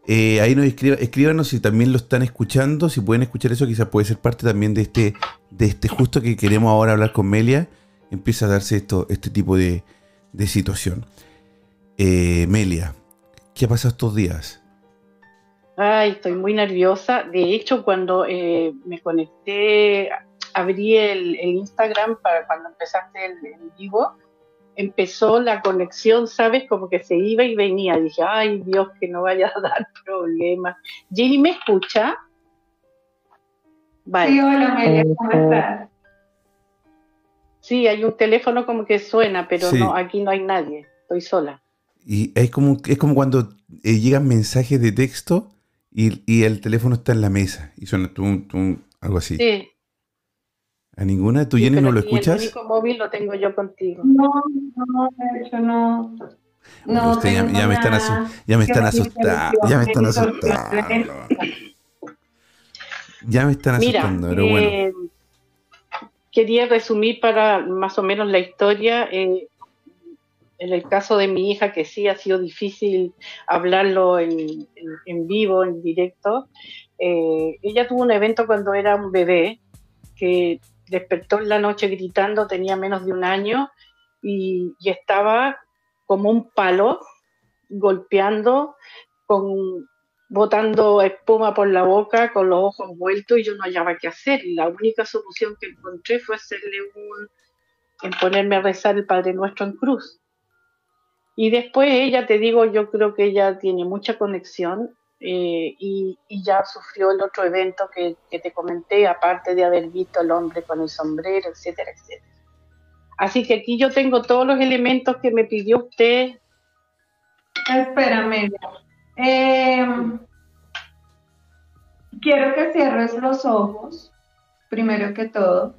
[SPEAKER 2] Eh, ahí nos escriba, escríbanos si también lo están escuchando, si pueden escuchar eso, quizás puede ser parte también de este, de este justo que queremos ahora hablar con Melia. Empieza a darse esto, este tipo de, de situación. Eh, Melia, ¿qué ha pasado estos días?
[SPEAKER 8] Ay, estoy muy nerviosa. De hecho, cuando eh, me conecté, abrí el, el Instagram para cuando empezaste el, el vivo, empezó la conexión, ¿sabes? Como que se iba y venía. Dije, ay, Dios, que no vaya a dar problemas. Jenny, ¿me escucha? Vale.
[SPEAKER 3] Sí, hola, Amelia, ¿cómo estás?
[SPEAKER 8] Sí, hay un teléfono como que suena, pero
[SPEAKER 2] Sí.
[SPEAKER 8] no, aquí no hay nadie. Estoy sola.
[SPEAKER 2] Y es como, es como cuando eh, llegan mensajes de texto y, y el teléfono está en la mesa y suena tum, tum, algo así.
[SPEAKER 8] Sí.
[SPEAKER 2] ¿A ninguna? ¿Tú,
[SPEAKER 8] sí,
[SPEAKER 2] Jenny, no lo
[SPEAKER 8] aquí El
[SPEAKER 2] escuchas?
[SPEAKER 8] único móvil lo tengo yo contigo.
[SPEAKER 3] No, no, de hecho no. No,
[SPEAKER 2] usted ya, me están,
[SPEAKER 3] nada
[SPEAKER 2] asu- ya me están asustando. Ya me están asustando. Ya me están
[SPEAKER 8] Mira,
[SPEAKER 2] asustando, pero bueno.
[SPEAKER 8] Quería resumir para más o menos la historia. eh, en el caso de mi hija, que sí ha sido difícil hablarlo en, vivo, en directo, eh, ella tuvo un evento cuando era un bebé que despertó en la noche gritando, tenía menos de un año y estaba como un palo golpeando con botando espuma por la boca, con los ojos vueltos y yo no hallaba qué hacer. La única solución que encontré fue hacerle un, en ponerme a rezar el Padre Nuestro en cruz. Y después ella, te digo, yo creo que ella tiene mucha conexión eh, y, ya sufrió el otro evento que, te comenté, aparte de haber visto al hombre con el sombrero, etcétera, etcétera. Así que aquí yo tengo todos los elementos que me pidió usted.
[SPEAKER 3] Espérame. Eh, quiero que cierres los ojos, primero que todo,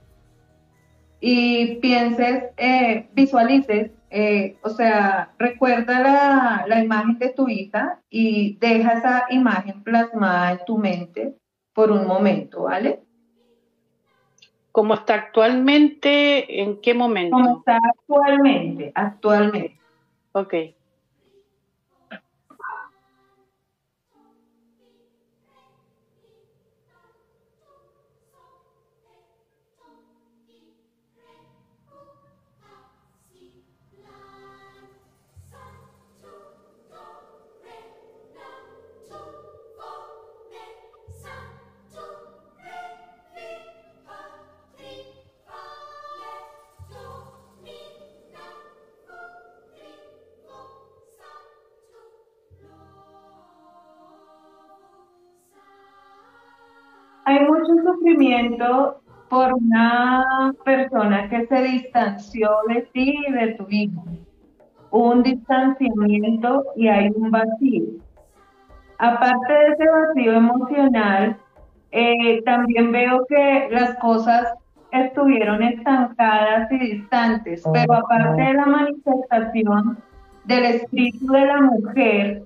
[SPEAKER 3] y pienses, eh, visualices eh, o sea, recuerda la, imagen de tu hija y deja esa imagen plasmada en tu mente por un momento, ¿vale?
[SPEAKER 8] ¿Cómo está actualmente? ¿En qué momento?
[SPEAKER 3] ¿Cómo está actualmente? Actualmente.
[SPEAKER 8] Ok.
[SPEAKER 3] Sufrimiento por una persona que se distanció de ti y de tu hijo. Un distanciamiento y hay un vacío. Aparte de ese vacío emocional, eh, también veo que las cosas estuvieron estancadas y distantes, pero aparte de la manifestación del espíritu de la mujer,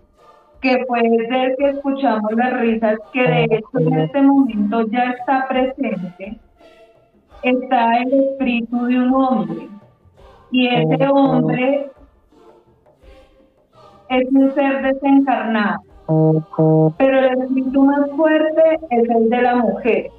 [SPEAKER 3] que puede ser que escuchamos las risas, que de hecho en este momento ya está presente, está el espíritu de un hombre. Y ese hombre es un ser desencarnado. Pero el espíritu más fuerte es el de la mujer.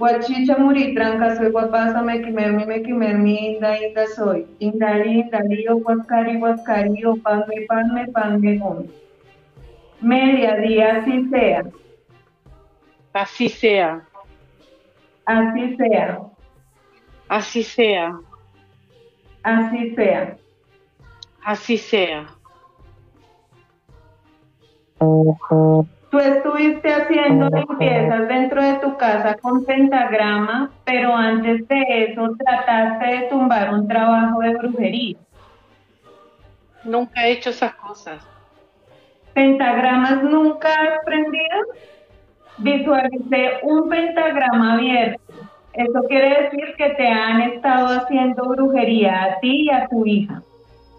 [SPEAKER 3] Guachicha muritranca soy guapasa me quimermi me quimermi inda inda soy. Indali indali o guascari guascari o panme panme panme home. Media día así sea.
[SPEAKER 8] Así sea.
[SPEAKER 3] Así sea.
[SPEAKER 8] Así sea.
[SPEAKER 3] Así sea.
[SPEAKER 8] Así sea.
[SPEAKER 3] Tú estuviste haciendo limpiezas dentro de tu casa con pentagrama, pero antes de eso trataste de tumbar un trabajo de brujería.
[SPEAKER 8] Nunca he hecho esas cosas.
[SPEAKER 3] ¿Pentagramas nunca has prendido? Visualicé un pentagrama abierto. Eso quiere decir que te han estado haciendo brujería a ti y a tu hija.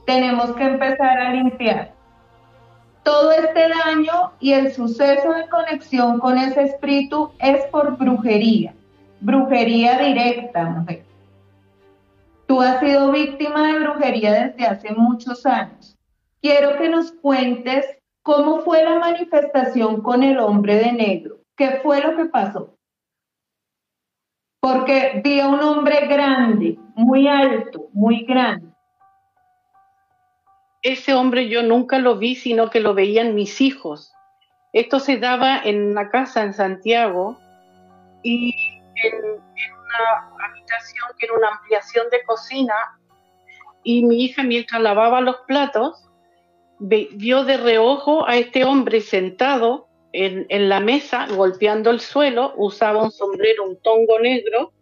[SPEAKER 3] Tenemos que empezar a limpiar todo este daño y el suceso de conexión con ese espíritu es por brujería, brujería directa, mujer. Tú has sido víctima de brujería desde hace muchos años. Quiero que nos cuentes cómo fue la manifestación con el hombre de negro. ¿Qué fue lo que pasó? Porque vi a un hombre grande, muy alto, muy grande
[SPEAKER 8] ese hombre yo nunca lo vi, sino que lo veían mis hijos. Esto se daba en una casa en Santiago y en, una habitación que era una ampliación de cocina y mi hija mientras lavaba los platos vio de reojo a este hombre sentado en, la mesa golpeando el suelo, usaba un sombrero, un tongo negro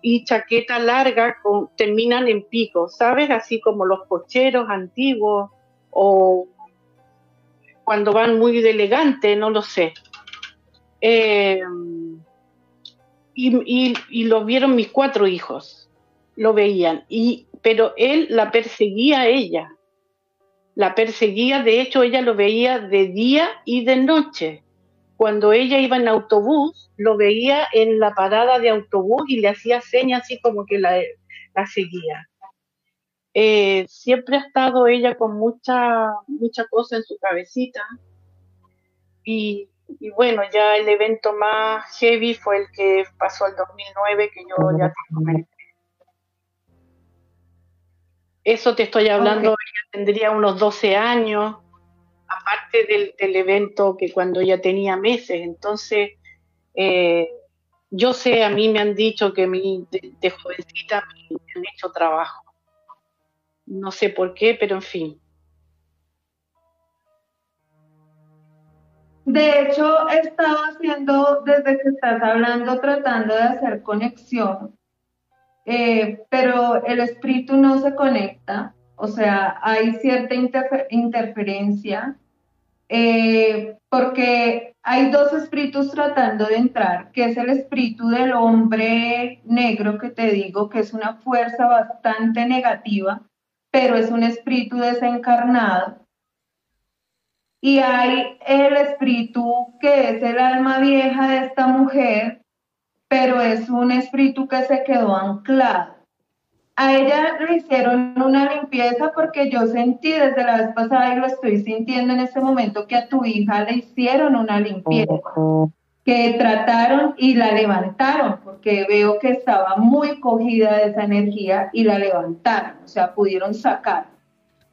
[SPEAKER 8] y chaqueta larga con, terminan en pico, ¿sabes? Así como los cocheros antiguos o cuando van muy de elegante, no lo sé. Eh, y, y, lo vieron mis cuatro hijos, lo veían, y, pero él la perseguía a ella, la perseguía, de hecho ella lo veía de día y de noche cuando ella iba en autobús, lo veía en la parada de autobús y le hacía señas así como que la, seguía. Eh, siempre ha estado ella con mucha, mucha cosa en su cabecita. Y, bueno, ya el evento más heavy fue el que pasó el 2009, que yo ya te comenté. Eso te estoy hablando, ella tendría unos 12 años aparte del, evento que cuando ella tenía meses, entonces Eh, yo sé, a mí me han dicho que mi, de, jovencita me han hecho trabajo. No sé por qué, pero en fin.
[SPEAKER 3] De hecho, he estado haciendo, desde que estás hablando, tratando de hacer conexión, eh, pero el espíritu no se conecta, o sea, hay cierta interferencia, eh, porque hay dos espíritus tratando de entrar, que es el espíritu del hombre negro, que te digo que es una fuerza bastante negativa, pero es un espíritu desencarnado. Y hay el espíritu que es el alma vieja de esta mujer, pero es un espíritu que se quedó anclado. A ella le hicieron una limpieza porque yo sentí desde la vez pasada y lo estoy sintiendo en este momento que a tu hija le hicieron una limpieza, que trataron y la levantaron, porque veo que estaba muy cogida de esa energía y la levantaron, o sea, pudieron sacar.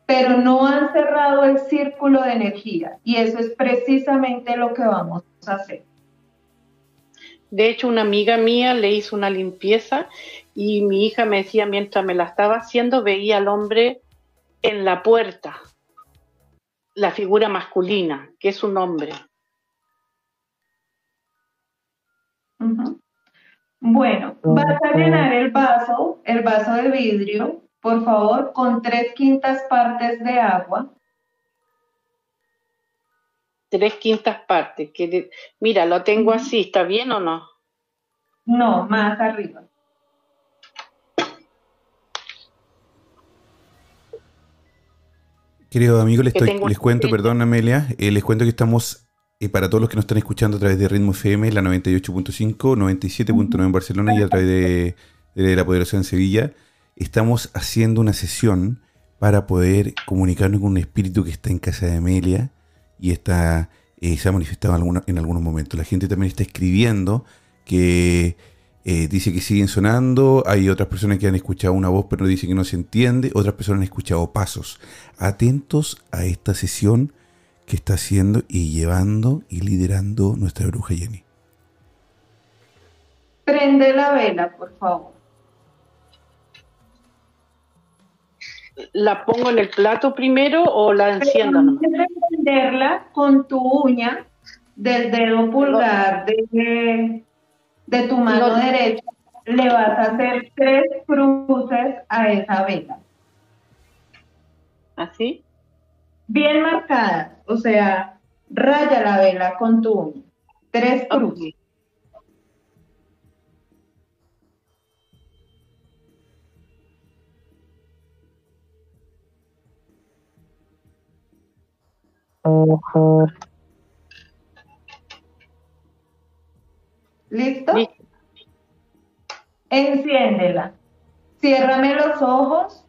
[SPEAKER 3] Pero no han cerrado el círculo de energía y eso es precisamente lo que vamos a hacer.
[SPEAKER 8] De hecho, una amiga mía le hizo una limpieza y mi hija me decía, mientras me la estaba haciendo, veía al hombre en la puerta, la figura masculina, que es un hombre.
[SPEAKER 3] Bueno, vas a llenar el vaso, el vaso de vidrio, por favor, con tres quintas partes de agua.
[SPEAKER 8] Tres quintas partes. Que Mira, lo tengo así, ¿está bien o no?
[SPEAKER 3] No, más arriba.
[SPEAKER 2] Querido amigo, les, les cuento, perdón Amelia, eh, les cuento que estamos, eh, para todos los que nos están escuchando a través de Ritmo FM, la 98.5, 97.9 en Barcelona y a través de, La Poderosa en Sevilla, estamos haciendo una sesión para poder comunicarnos con un espíritu que está en casa de Amelia y está, eh, se ha manifestado en algunos momentos. La gente también está escribiendo que eh, dice que siguen sonando, hay otras personas que han escuchado una voz pero dicen que no se entiende, otras personas han escuchado pasos. Atentos a esta sesión que está haciendo y llevando y liderando nuestra bruja Jenny.
[SPEAKER 3] Prende la vela, por favor.
[SPEAKER 8] ¿La pongo en el plato primero o la enciendo?
[SPEAKER 3] Prenderla con tu uña del dedo pulgar de de tu mano derecha le vas a hacer tres cruces a esa vela.
[SPEAKER 8] ¿Así?
[SPEAKER 3] Bien marcadas, o sea, raya la vela con tu uña. Tres cruces. ¿Listo? Enciéndela. Ciérrame los ojos.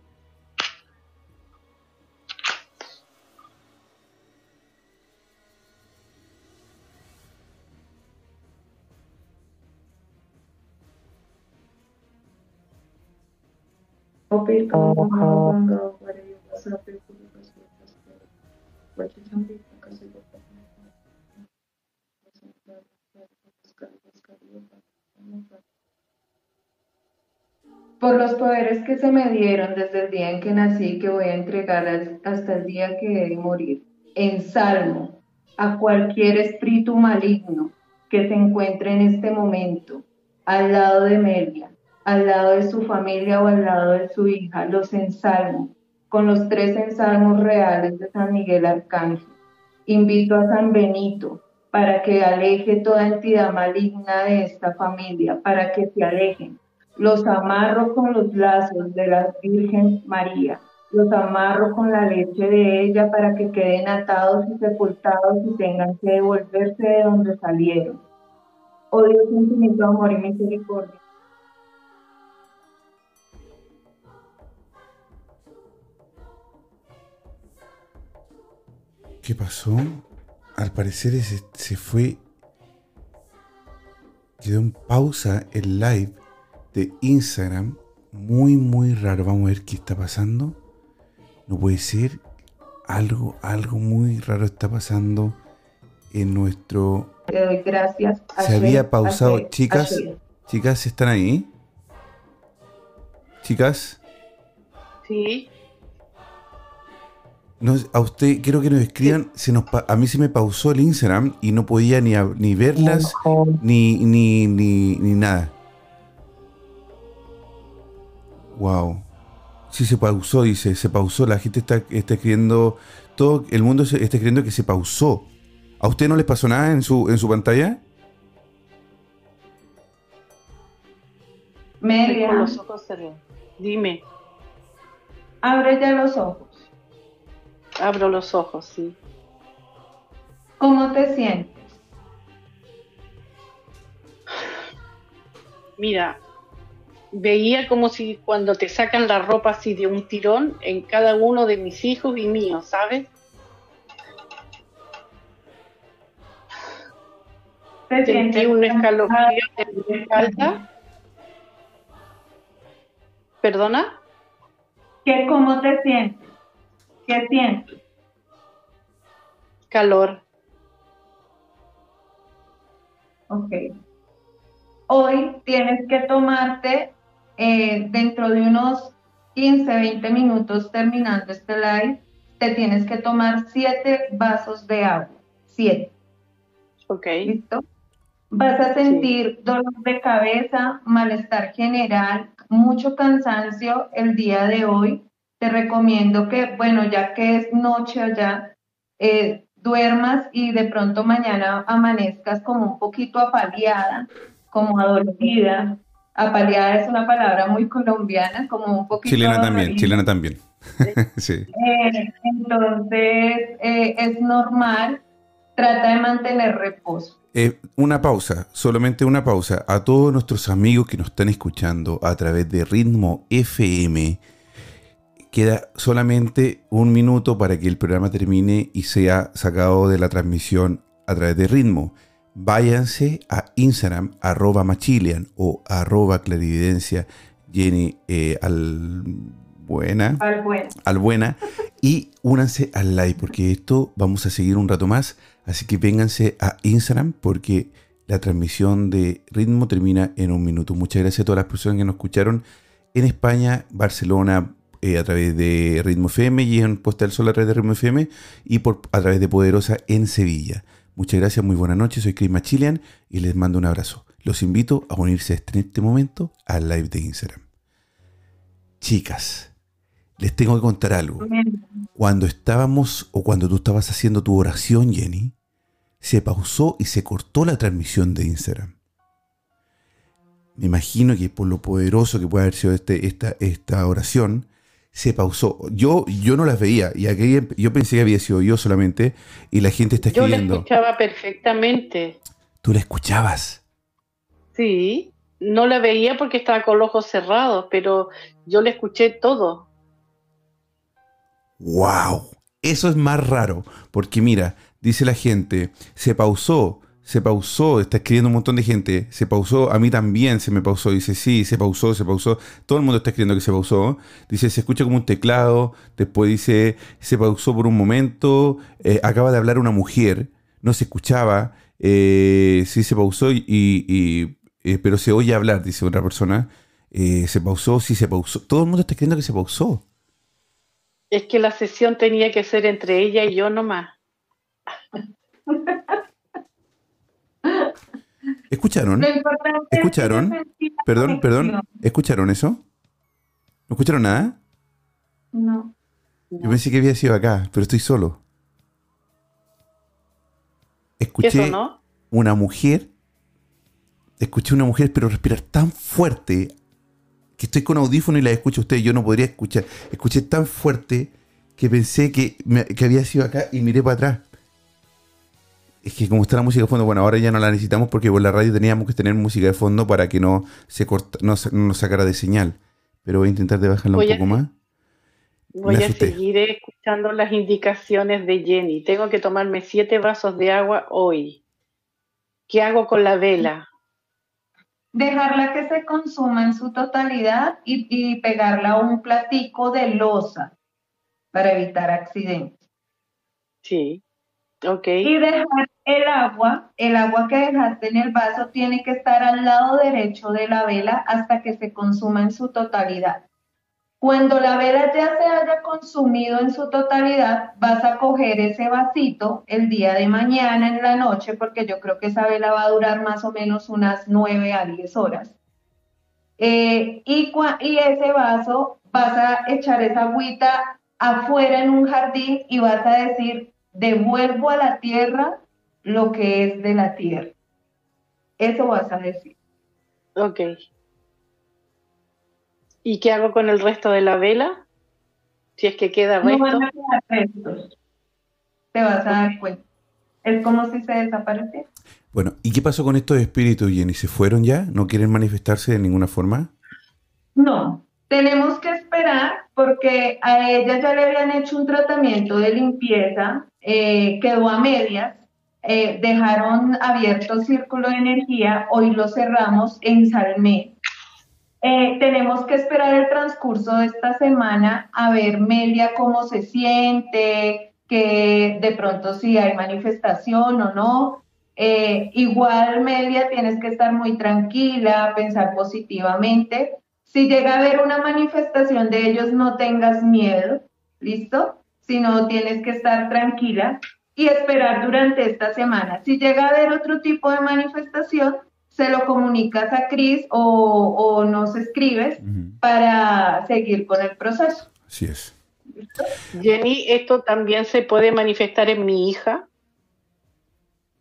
[SPEAKER 3] Por los poderes que se me dieron desde el día en que nací, que voy a entregar hasta el día que he de morir, en salmo a cualquier espíritu maligno que se encuentre en este momento al lado de Melia, al lado de su familia o al lado de su hija, los ensalmo con los tres ensalmos reales de San Miguel Arcángel. Invito a San Benito para que aleje toda entidad maligna de esta familia, para que se alejen los amarro con los lazos de la Virgen María. Los amarro con la leche de ella para que queden atados y sepultados y tengan que devolverse de donde salieron. Oh Dios infinito, amor y misericordia.
[SPEAKER 2] ¿Qué pasó? Al parecer se, se fue. Quedó en pausa el live de Instagram. Muy, muy raro. Vamos a ver qué está pasando. No puede ser. Algo, algo muy raro está pasando en nuestro
[SPEAKER 3] te doy gracias.
[SPEAKER 2] Se había pausado. Chicas, chicas, ¿están ahí? Chicas.
[SPEAKER 8] Sí.
[SPEAKER 2] No, a usted quiero que nos escriban, se nos a mí se me pausó el Instagram y no podía ni, ni verlas ni, ni, ni, ni nada. Wow. Sí se pausó, dice, se pausó. La gente está, está escribiendo, todo el mundo está escribiendo que se pausó. ¿A usted no les pasó nada en su, en su pantalla?
[SPEAKER 8] Media. los ojos cerrados. Dime.
[SPEAKER 3] Abre ya los ojos.
[SPEAKER 8] Abro los ojos, sí.
[SPEAKER 3] ¿Cómo te sientes?
[SPEAKER 8] Mira, veía como si cuando te sacan la ropa así de un tirón en cada uno de mis hijos y míos, ¿sabes? Sentí un escalofrío en mi espalda. ¿Perdona?
[SPEAKER 3] ¿Qué, ¿Cómo te sientes? ¿Qué sientes?
[SPEAKER 8] Calor.
[SPEAKER 3] Ok. Hoy tienes que tomarte eh, dentro de unos 15, 20 minutos terminando este live, te tienes que tomar 7 vasos de agua. 7.
[SPEAKER 8] Ok.
[SPEAKER 3] ¿Listo? Vas a sentir dolor de cabeza, malestar general, mucho cansancio el día de hoy. Te recomiendo que, bueno, ya que es noche allá, eh, duermas y de pronto mañana amanezcas como un poquito apaleada, como adolorida, apaleada es una palabra muy colombiana, como un poquito...
[SPEAKER 2] Chilena también, chilena también. sí.
[SPEAKER 3] Eh, entonces, eh, es normal, trata de mantener reposo.
[SPEAKER 2] Eh, una pausa, solamente una pausa. A todos nuestros amigos que nos están escuchando a través de Ritmo FM, queda solamente un minuto para que el programa termine y sea sacado de la transmisión a través de Ritmo váyanse a Instagram, arroba machilian o arroba clarividencia Jenny eh, al buena, al buena. y únanse al live porque esto vamos a seguir un rato más. Así que vénganse a Instagram porque la transmisión de ritmo termina en un minuto. Muchas gracias a todas las personas que nos escucharon en España, Barcelona, eh, a través de Ritmo FM y en Postal Sol a través de Ritmo FM y por, a través de Poderosa en Sevilla. Muchas gracias, muy buenas noches, soy Chris Machilian y les mando un abrazo. Los invito a unirse en este momento al live de Instagram. Chicas, les tengo que contar algo. Cuando estábamos o cuando tú estabas haciendo tu oración, Jenny, se pausó y se cortó la transmisión de Instagram. Me imagino que por lo poderoso que puede haber sido este, esta, esta oración, se pausó. Yo, yo no las veía y aquí yo pensé que había sido yo solamente y la gente está escribiendo.
[SPEAKER 8] Yo la escuchaba perfectamente.
[SPEAKER 2] ¿Tú la escuchabas?
[SPEAKER 8] Sí, no la veía porque estaba con los ojos cerrados, pero yo la escuché todo.
[SPEAKER 2] ¡Wow! Eso es más raro, porque mira, dice la gente, se pausó, se pausó, está escribiendo un montón de gente, se pausó, a mí también se me pausó, dice, sí, se pausó, se pausó, todo el mundo está escribiendo que se pausó, dice, se escucha como un teclado, después dice, se pausó por un momento, eh, acaba de hablar una mujer, no se escuchaba, eh, sí se pausó, y, eh, pero se oye hablar, dice otra persona, se pausó, sí se pausó, todo el mundo está escribiendo que se pausó.
[SPEAKER 8] Es que la sesión tenía que ser entre ella y yo nomás.
[SPEAKER 2] ¿Escucharon? ¿Escucharon? Perdón, perdón. ¿Escucharon eso? ¿No escucharon nada?
[SPEAKER 3] No.
[SPEAKER 2] Yo pensé que había sido acá, pero estoy solo. Escuché una mujer, escuché una mujer, pero respirar tan fuerte que estoy con audífono y la escucho a usted. Yo no podría escuchar. Escuché tan fuerte que pensé que, que había sido acá y miré para atrás es que como está la música de fondo, bueno, ahora ya no la necesitamos porque por la radio teníamos que tener música de fondo para que no se corta, no, nos sacara de señal. Pero voy a intentar de bajarla un poco más.
[SPEAKER 8] Voy a seguir escuchando las indicaciones de Jenny. Tengo que tomarme siete vasos de agua hoy. ¿Qué hago con la vela?
[SPEAKER 3] Dejarla que se consuma en su totalidad y, y pegarla a un platico de losa para evitar accidentes.
[SPEAKER 8] Sí.
[SPEAKER 3] Y dejar el agua, el agua que dejaste en el vaso tiene que estar al lado derecho de la vela hasta que se consuma en su totalidad. Cuando la vela ya se haya consumido en su totalidad, vas a coger ese vasito el día de mañana en la noche, porque yo creo que esa vela va a durar más o menos unas 9 a 10 horas. Eh, y, y ese vaso vas a echar esa agüita afuera en un jardín y vas a decir, devuelvo a la tierra lo que es de la tierra. Eso vas a decir.
[SPEAKER 8] Ok. ¿Y qué hago con el resto de la vela? Si es que queda resto. No van a quedar restos.
[SPEAKER 3] Te vas a dar cuenta. Es como si se desapareciera.
[SPEAKER 2] Bueno, ¿y qué pasó con estos espíritus, Jenny? ¿Se fueron ya? ¿No quieren manifestarse de ninguna forma?
[SPEAKER 3] No, tenemos que esperar porque a ella ya le habían hecho un tratamiento de limpieza, eh, quedó a medias, eh, dejaron abierto círculo de energía, hoy lo cerramos en Salmé. Eh, tenemos que esperar el transcurso de esta semana a ver Melia cómo se siente, que de pronto si hay manifestación o no. igual Melia tienes que estar muy tranquila, pensar positivamente si llega a haber una manifestación de ellos, no tengas miedo, ¿listo? Sino tienes que estar tranquila y esperar durante esta semana. Si llega a haber otro tipo de manifestación, se lo comunicas a Cris o, nos escribes para seguir con el proceso.
[SPEAKER 2] Así es.
[SPEAKER 8] Jenny, ¿esto también se puede manifestar en mi hija?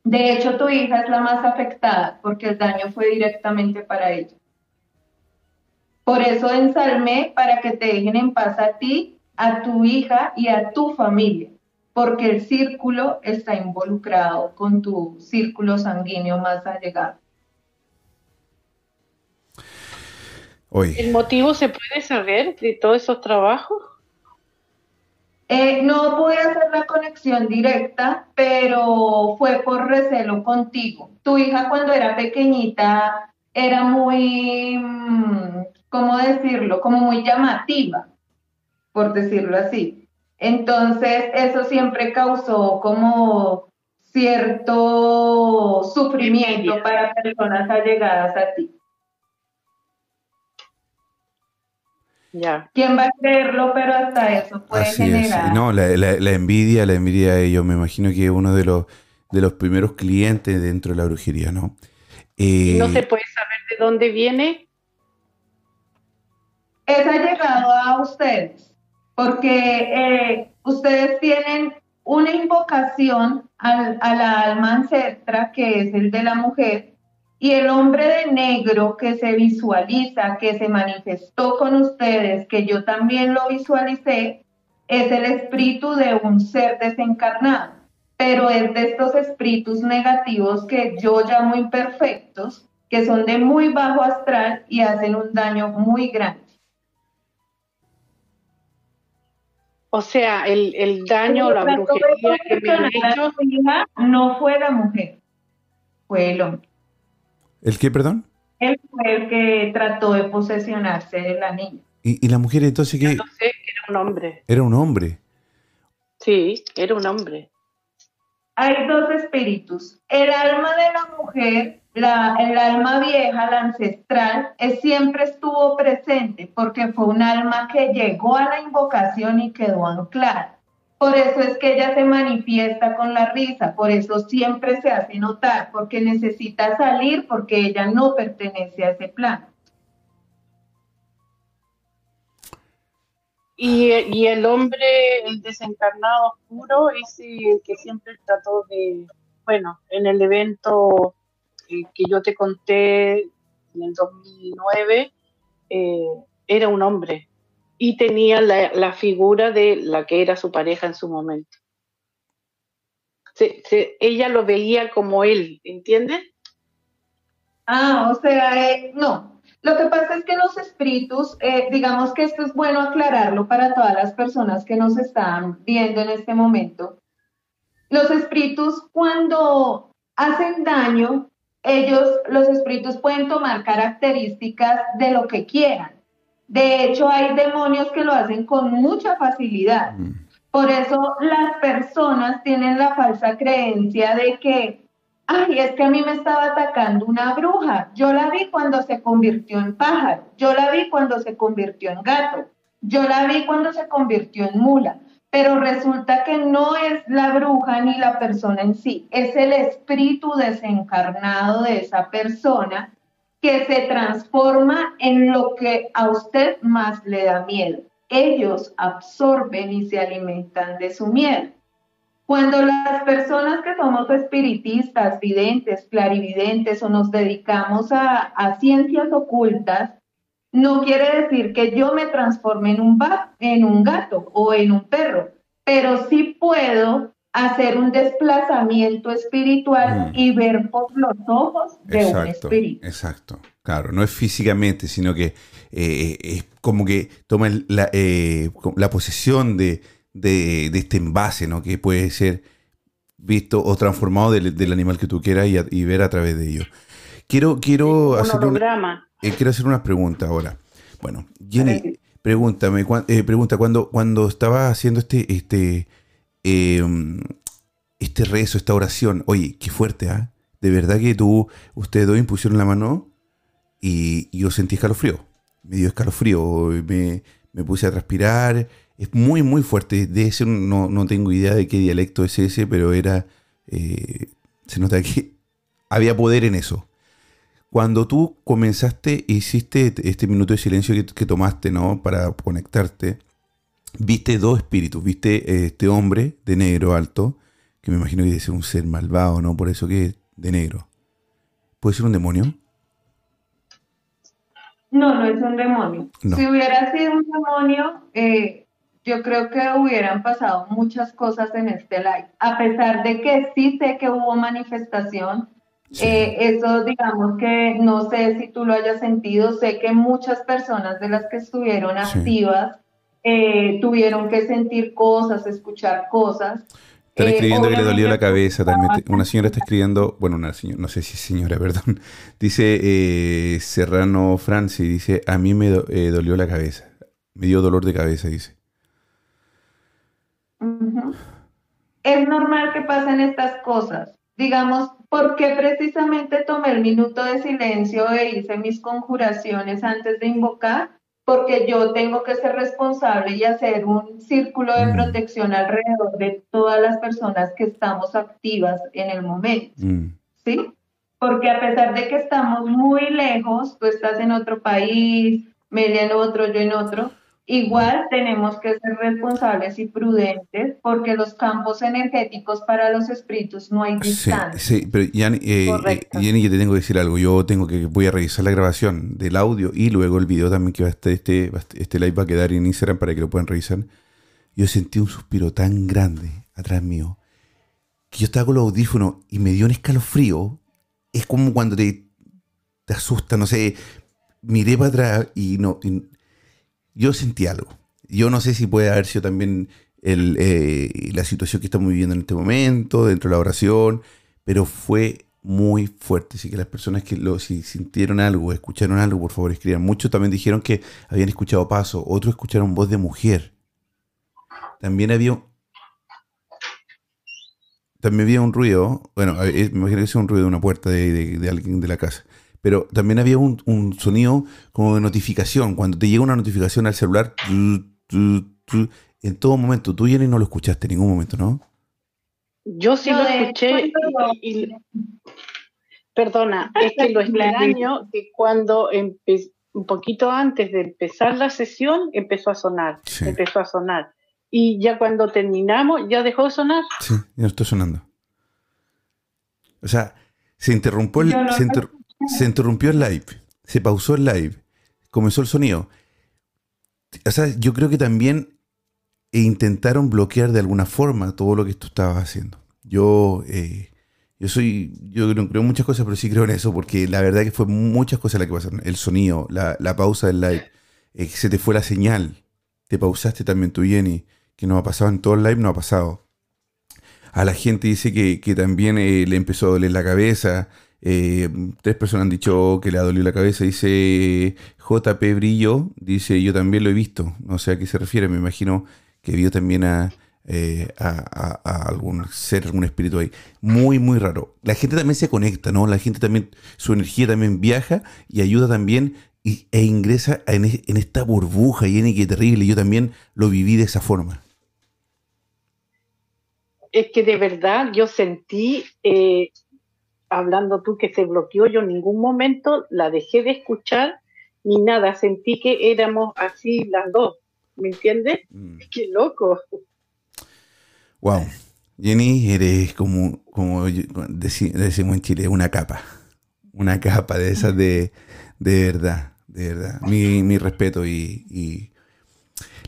[SPEAKER 3] De hecho, tu hija es la más afectada porque el daño fue directamente para ella. Por eso ensalmé para que te dejen en paz a ti, a tu hija y a tu familia, porque el círculo está involucrado con tu círculo sanguíneo más allegado.
[SPEAKER 8] ¿El motivo se puede saber de todos esos trabajos?
[SPEAKER 3] Eh, no a hacer la conexión directa, pero fue por recelo contigo. Tu hija cuando era pequeñita era muy, mm, ¿cómo decirlo? Como muy llamativa, por decirlo así. Entonces, eso siempre causó como cierto sufrimiento para personas allegadas a ti. Ya. ¿Quién va a creerlo? Pero hasta eso puede generar.
[SPEAKER 2] No, la, envidia, la envidia, yo me imagino que es uno de los, de los primeros clientes dentro de la brujería, ¿no?
[SPEAKER 8] ¿No se puede saber de dónde viene?
[SPEAKER 3] Es llegado a ustedes, porque eh, ustedes tienen una invocación a la alma ancestra, que es el de la mujer, y el hombre de negro que se visualiza, que se manifestó con ustedes, que yo también lo visualicé, es el espíritu de un ser desencarnado, pero es de estos espíritus negativos que yo llamo imperfectos, que son de muy bajo astral y hacen un daño muy grande.
[SPEAKER 8] O sea, el, el daño, la brujería que me han hecho...
[SPEAKER 3] No fue la mujer, fue el hombre.
[SPEAKER 2] ¿El qué, perdón?
[SPEAKER 3] Él fue el que trató de posesionarse de la niña.
[SPEAKER 2] ¿Y, la mujer entonces qué?
[SPEAKER 8] no sé, era un hombre.
[SPEAKER 2] Era un hombre.
[SPEAKER 8] Sí, era un hombre.
[SPEAKER 3] Hay dos espíritus. El alma de la mujer el alma vieja, la ancestral, es, siempre estuvo presente porque fue un alma que llegó a la invocación y quedó anclada. Por eso es que ella se manifiesta con la risa, por eso siempre se hace notar, porque necesita salir porque ella no pertenece a ese plan.
[SPEAKER 8] Y, y el hombre, el desencarnado oscuro, es el que siempre trató de, bueno, en el evento que yo te conté en el 2009, eh, era un hombre y tenía la, figura de la que era su pareja en su momento. ella lo veía como él, ¿entiendes?
[SPEAKER 3] Ah, o sea, eh, no. Lo que pasa es que los espíritus, eh, digamos que esto es bueno aclararlo para todas las personas que nos están viendo en este momento. Los espíritus cuando hacen daño ellos, los espíritus pueden tomar características de lo que quieran. De hecho, hay demonios que lo hacen con mucha facilidad. Mm. Por eso las personas tienen la falsa creencia de que, ay, es que a mí me estaba atacando una bruja. Yo la vi cuando se convirtió en pájaro, yo la vi cuando se convirtió en gato, yo la vi cuando se convirtió en mula. Pero resulta que no es la bruja ni la persona en sí, es el espíritu desencarnado de esa persona que se transforma en lo que a usted más le da miedo ellos absorben y se alimentan de su miel. Cuando las personas que somos espiritistas, videntes, clarividentes o nos dedicamos a, ciencias ocultas, no quiere decir que yo me transforme en un, en un gato o en un perro, pero sí puedo hacer un desplazamiento espiritual mm. y ver por los ojos de un espíritu.
[SPEAKER 2] Exacto, claro, no es físicamente, sino que eh, es como que toma la, eh, la posesión de, de, este envase, ¿no? Que puede ser visto o transformado del, animal que tú quieras y, ver a través de ello. Quiero, quiero hacer una, eh, quiero hacer unas preguntas ahora. Bueno, Jenny, pregúntame, pregunta, cuando, cuando estaba haciendo este, este Em, este rezo, esta oración, oye, qué fuerte, ¿ah? De verdad que tú, ustedes dos impusieron la mano y, yo sentí escalofrío. Me dio escalofrío, me, me puse a transpirar. Es muy, muy fuerte. De ese no, no tengo idea de qué dialecto es ese, pero era. Eh, se nota que había poder en eso. Cuando tú comenzaste, hiciste este minuto de silencio que, que tomaste, ¿no? Para conectarte viste dos espíritus, viste eh, este hombre de negro alto, que me imagino que debe ser un ser malvado, ¿no? Por eso que es de negro. ¿Puede ser un demonio?
[SPEAKER 3] No, no es un demonio. Si hubiera sido un demonio, eh, yo creo que hubieran pasado muchas cosas en este live. A pesar de que sí sé que hubo manifestación, eh, eso digamos que no sé si tú lo hayas sentido, sé que muchas personas de las que estuvieron activas eh, tuvieron que sentir cosas, escuchar cosas.
[SPEAKER 2] Están eh, escribiendo que le dolió la cabeza también. Una señora está escribiendo, bueno, una señora, no sé si es señora, perdón. Dice Serrano Franci, dice, a mí me dolió la cabeza. Me dio dolor de cabeza, dice.
[SPEAKER 3] Es normal que pasen estas cosas. Digamos, porque precisamente tomé el minuto de silencio e hice mis conjuraciones antes de invocar? porque yo tengo que ser responsable y hacer un círculo de mm. protección alrededor de todas las personas que estamos activas en el momento. Mm. ¿Sí? Porque a pesar de que estamos muy lejos, tú estás en otro país, Melia en otro, yo en otro, Igual tenemos que ser responsables y prudentes porque los campos energéticos para los espíritus no hay distancia.
[SPEAKER 2] Sí, sí pero Jenny, eh, eh, Jenny, yo te tengo que decir algo. Yo tengo que voy a revisar la grabación del audio y luego el video también que va a estar este, este live va a quedar en Instagram para que lo puedan revisar. Yo sentí un suspiro tan grande atrás mío que yo estaba con los audífonos y me dio un escalofrío. Es como cuando te, te asusta, no sé. Miré para atrás y no, yo sentí algo. Yo no sé si puede haber sido también eh, la situación que estamos viviendo en este momento, dentro de la oración, pero fue muy fuerte. Así que las personas que lo, si sintieron algo, escucharon algo, por favor escriban. Muchos también dijeron que habían escuchado paso, otros escucharon voz de mujer. También había, también había un ruido, bueno, eh, me imagino que es un ruido de una puerta de alguien de la casa pero también había un, sonido como de notificación. Cuando te llega una notificación al celular, en todo momento, tú, Jenny, no lo escuchaste en ningún momento, ¿no?
[SPEAKER 8] Yo sí lo escuché y, perdona, es que lo extraño que cuando un poquito antes de empezar la sesión empezó a sonar, empezó a sonar. Y ya cuando terminamos, ya dejó de sonar.
[SPEAKER 2] Sí, ya no está sonando. O sea, se interrumpió el, se interrumpió el live, se pausó el live, comenzó el sonido. O sea, yo creo que también intentaron bloquear de alguna forma todo lo que tú estabas haciendo. Yo, eh, yo soy, yo no creo en muchas cosas, pero sí creo en eso, porque la verdad que fue muchas cosas las que pasaron. El sonido, la, pausa del live, eh, se te fue la señal, te pausaste también tu Jenny, que no ha pasado en todo el live, no ha pasado. A la gente dice que, también eh, le empezó a doler la cabeza, eh, tres personas han dicho que le ha dolido la cabeza. Dice JP Brillo, dice yo también lo he visto. No sé a qué se refiere, me imagino que vio también a, eh, a, algún ser, algún espíritu ahí. Muy, muy raro. La gente también se conecta, ¿no? La gente también, su energía también viaja y ayuda también y, e ingresa en, en esta burbuja, y que terrible. Yo también lo viví de esa forma.
[SPEAKER 8] Es que de verdad yo sentí, eh, hablando tú que se bloqueó, yo en ningún momento la dejé de escuchar ni nada, sentí que éramos así las dos, ¿me entiendes? Mm. Qué loco.
[SPEAKER 2] Wow. Jenny, eres como, como decimos en Chile, una capa. Una capa de esas de, de verdad, de verdad. Mi, mi respeto y,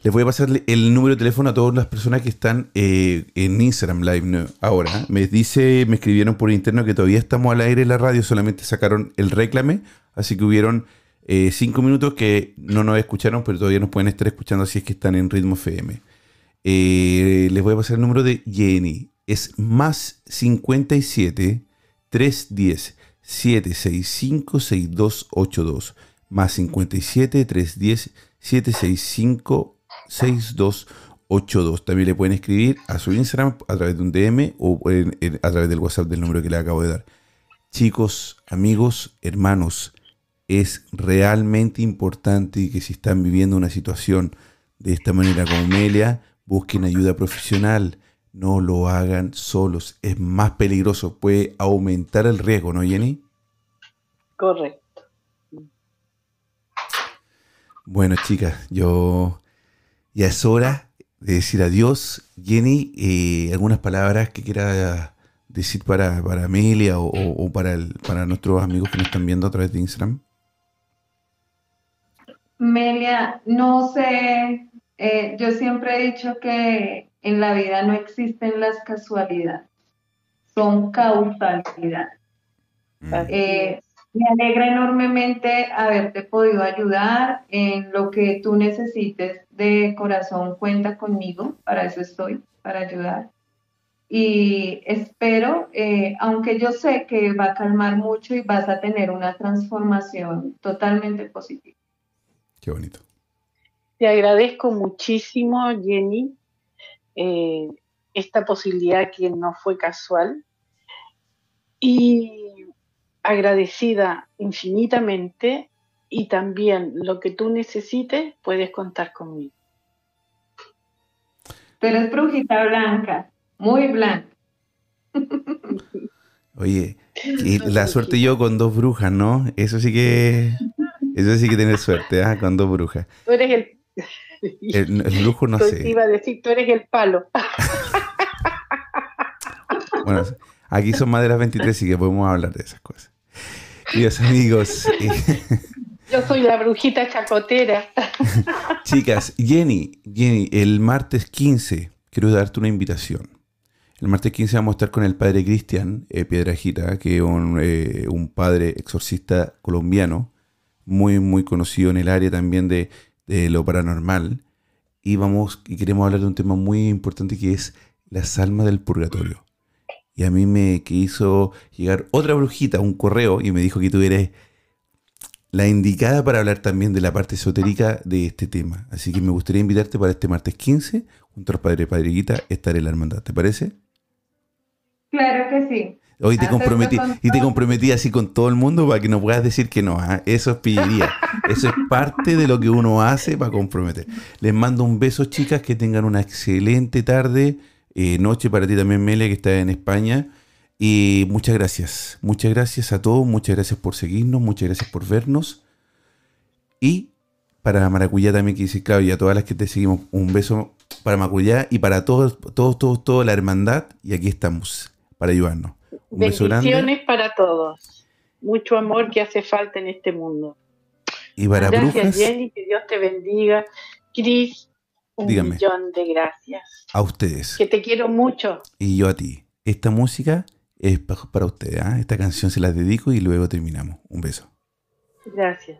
[SPEAKER 2] les voy a pasar el número de teléfono a todas las personas que están eh, en Instagram Live ahora. Me dice, me escribieron por interno que todavía estamos al aire en la radio, solamente sacaron el reclame, así que hubieron eh, cinco minutos que no nos escucharon, pero todavía nos pueden estar escuchando si es que están en ritmo FM. Eh, les voy a pasar el número de Jenny. Es más 57 310 765 6282. Más 57 310 765 6282. También le pueden escribir a su Instagram a través de un DM o a través del WhatsApp del número que le acabo de dar. Chicos, amigos, hermanos, es realmente importante que si están viviendo una situación de esta manera como Melia, busquen ayuda profesional, no lo hagan solos, es más peligroso, puede aumentar el riesgo, ¿no, Jenny?
[SPEAKER 8] Correcto.
[SPEAKER 2] Bueno, chicas, yo ya es hora de decir adiós. Jenny, eh, algunas palabras que quiera decir para, para Amelia o, para, el, para nuestros amigos que nos están viendo a través de Instagram.
[SPEAKER 3] Melia, no sé eh, yo siempre he dicho que en la vida no existen las casualidades, son causalidades. Mm. Eh, me alegra enormemente haberte podido ayudar en lo que tú necesites de corazón. Cuenta conmigo, para eso estoy, para ayudar. Y espero, eh, aunque yo sé que va a calmar mucho y vas a tener una transformación totalmente positiva.
[SPEAKER 2] Qué bonito.
[SPEAKER 8] Te agradezco muchísimo, Jenny, eh, esta posibilidad que no fue casual y agradecida infinitamente y también lo que tú necesites puedes contar conmigo.
[SPEAKER 3] Tú eres brujita blanca, muy blanca.
[SPEAKER 2] Oye, y la suerte yo con dos brujas, ¿no? Eso sí que, eso sí que tienes suerte, ¿ah? Con dos brujas.
[SPEAKER 8] Tú eres el
[SPEAKER 2] el, lujo no sé.
[SPEAKER 8] iba a decir, tú eres el palo.
[SPEAKER 2] bueno, aquí son maderas 23 y que podemos hablar de esas cosas. Dios amigos.
[SPEAKER 8] Yo soy la brujita chacotera.
[SPEAKER 2] Chicas, Jenny, Jenny, el martes 15 quiero darte una invitación. El martes 15 vamos a estar con el padre Cristian eh, Piedrajita, que es un, eh, un, padre exorcista colombiano, muy, muy conocido en el área también de de lo paranormal y vamos y queremos hablar de un tema muy importante que es las almas del purgatorio. Y a mí me hizo llegar otra brujita, un correo, y me dijo que tú eres la indicada para hablar también de la parte esotérica de este tema. Así que me gustaría invitarte para este martes 15, junto al Padre Padriguita, estar en la hermandad. ¿Te parece?
[SPEAKER 3] Claro que sí.
[SPEAKER 2] Hoy te comprometí, y te comprometí así con todo el mundo para que no puedas decir que no. ¿ah? Eso es pillería. Eso es parte de lo que uno hace para comprometer. Les mando un beso, chicas, que tengan una excelente tarde, eh, noche para ti también, Melia, que está en España. Y muchas gracias. Muchas gracias a todos. Muchas gracias por seguirnos. Muchas gracias por vernos. Y para Maracuyá también, que dice Claudia, a todas las que te seguimos, un beso para Maracuyá y para todos, todos, todos, toda la hermandad. Y aquí estamos para ayudarnos.
[SPEAKER 8] Bendiciones para todos. Mucho amor que hace falta en este mundo.
[SPEAKER 2] Y para
[SPEAKER 8] gracias, Jenny, que Dios te bendiga. Cris, un millón de gracias.
[SPEAKER 2] A ustedes.
[SPEAKER 8] Que te quiero mucho.
[SPEAKER 2] Y yo a ti. Esta música es para ustedes. ¿ah? Esta canción se la dedico y luego terminamos. Un beso.
[SPEAKER 8] Gracias.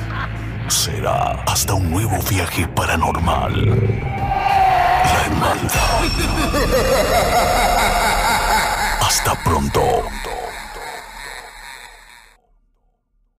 [SPEAKER 1] Será hasta un nuevo viaje paranormal. La hermandad. Hasta pronto.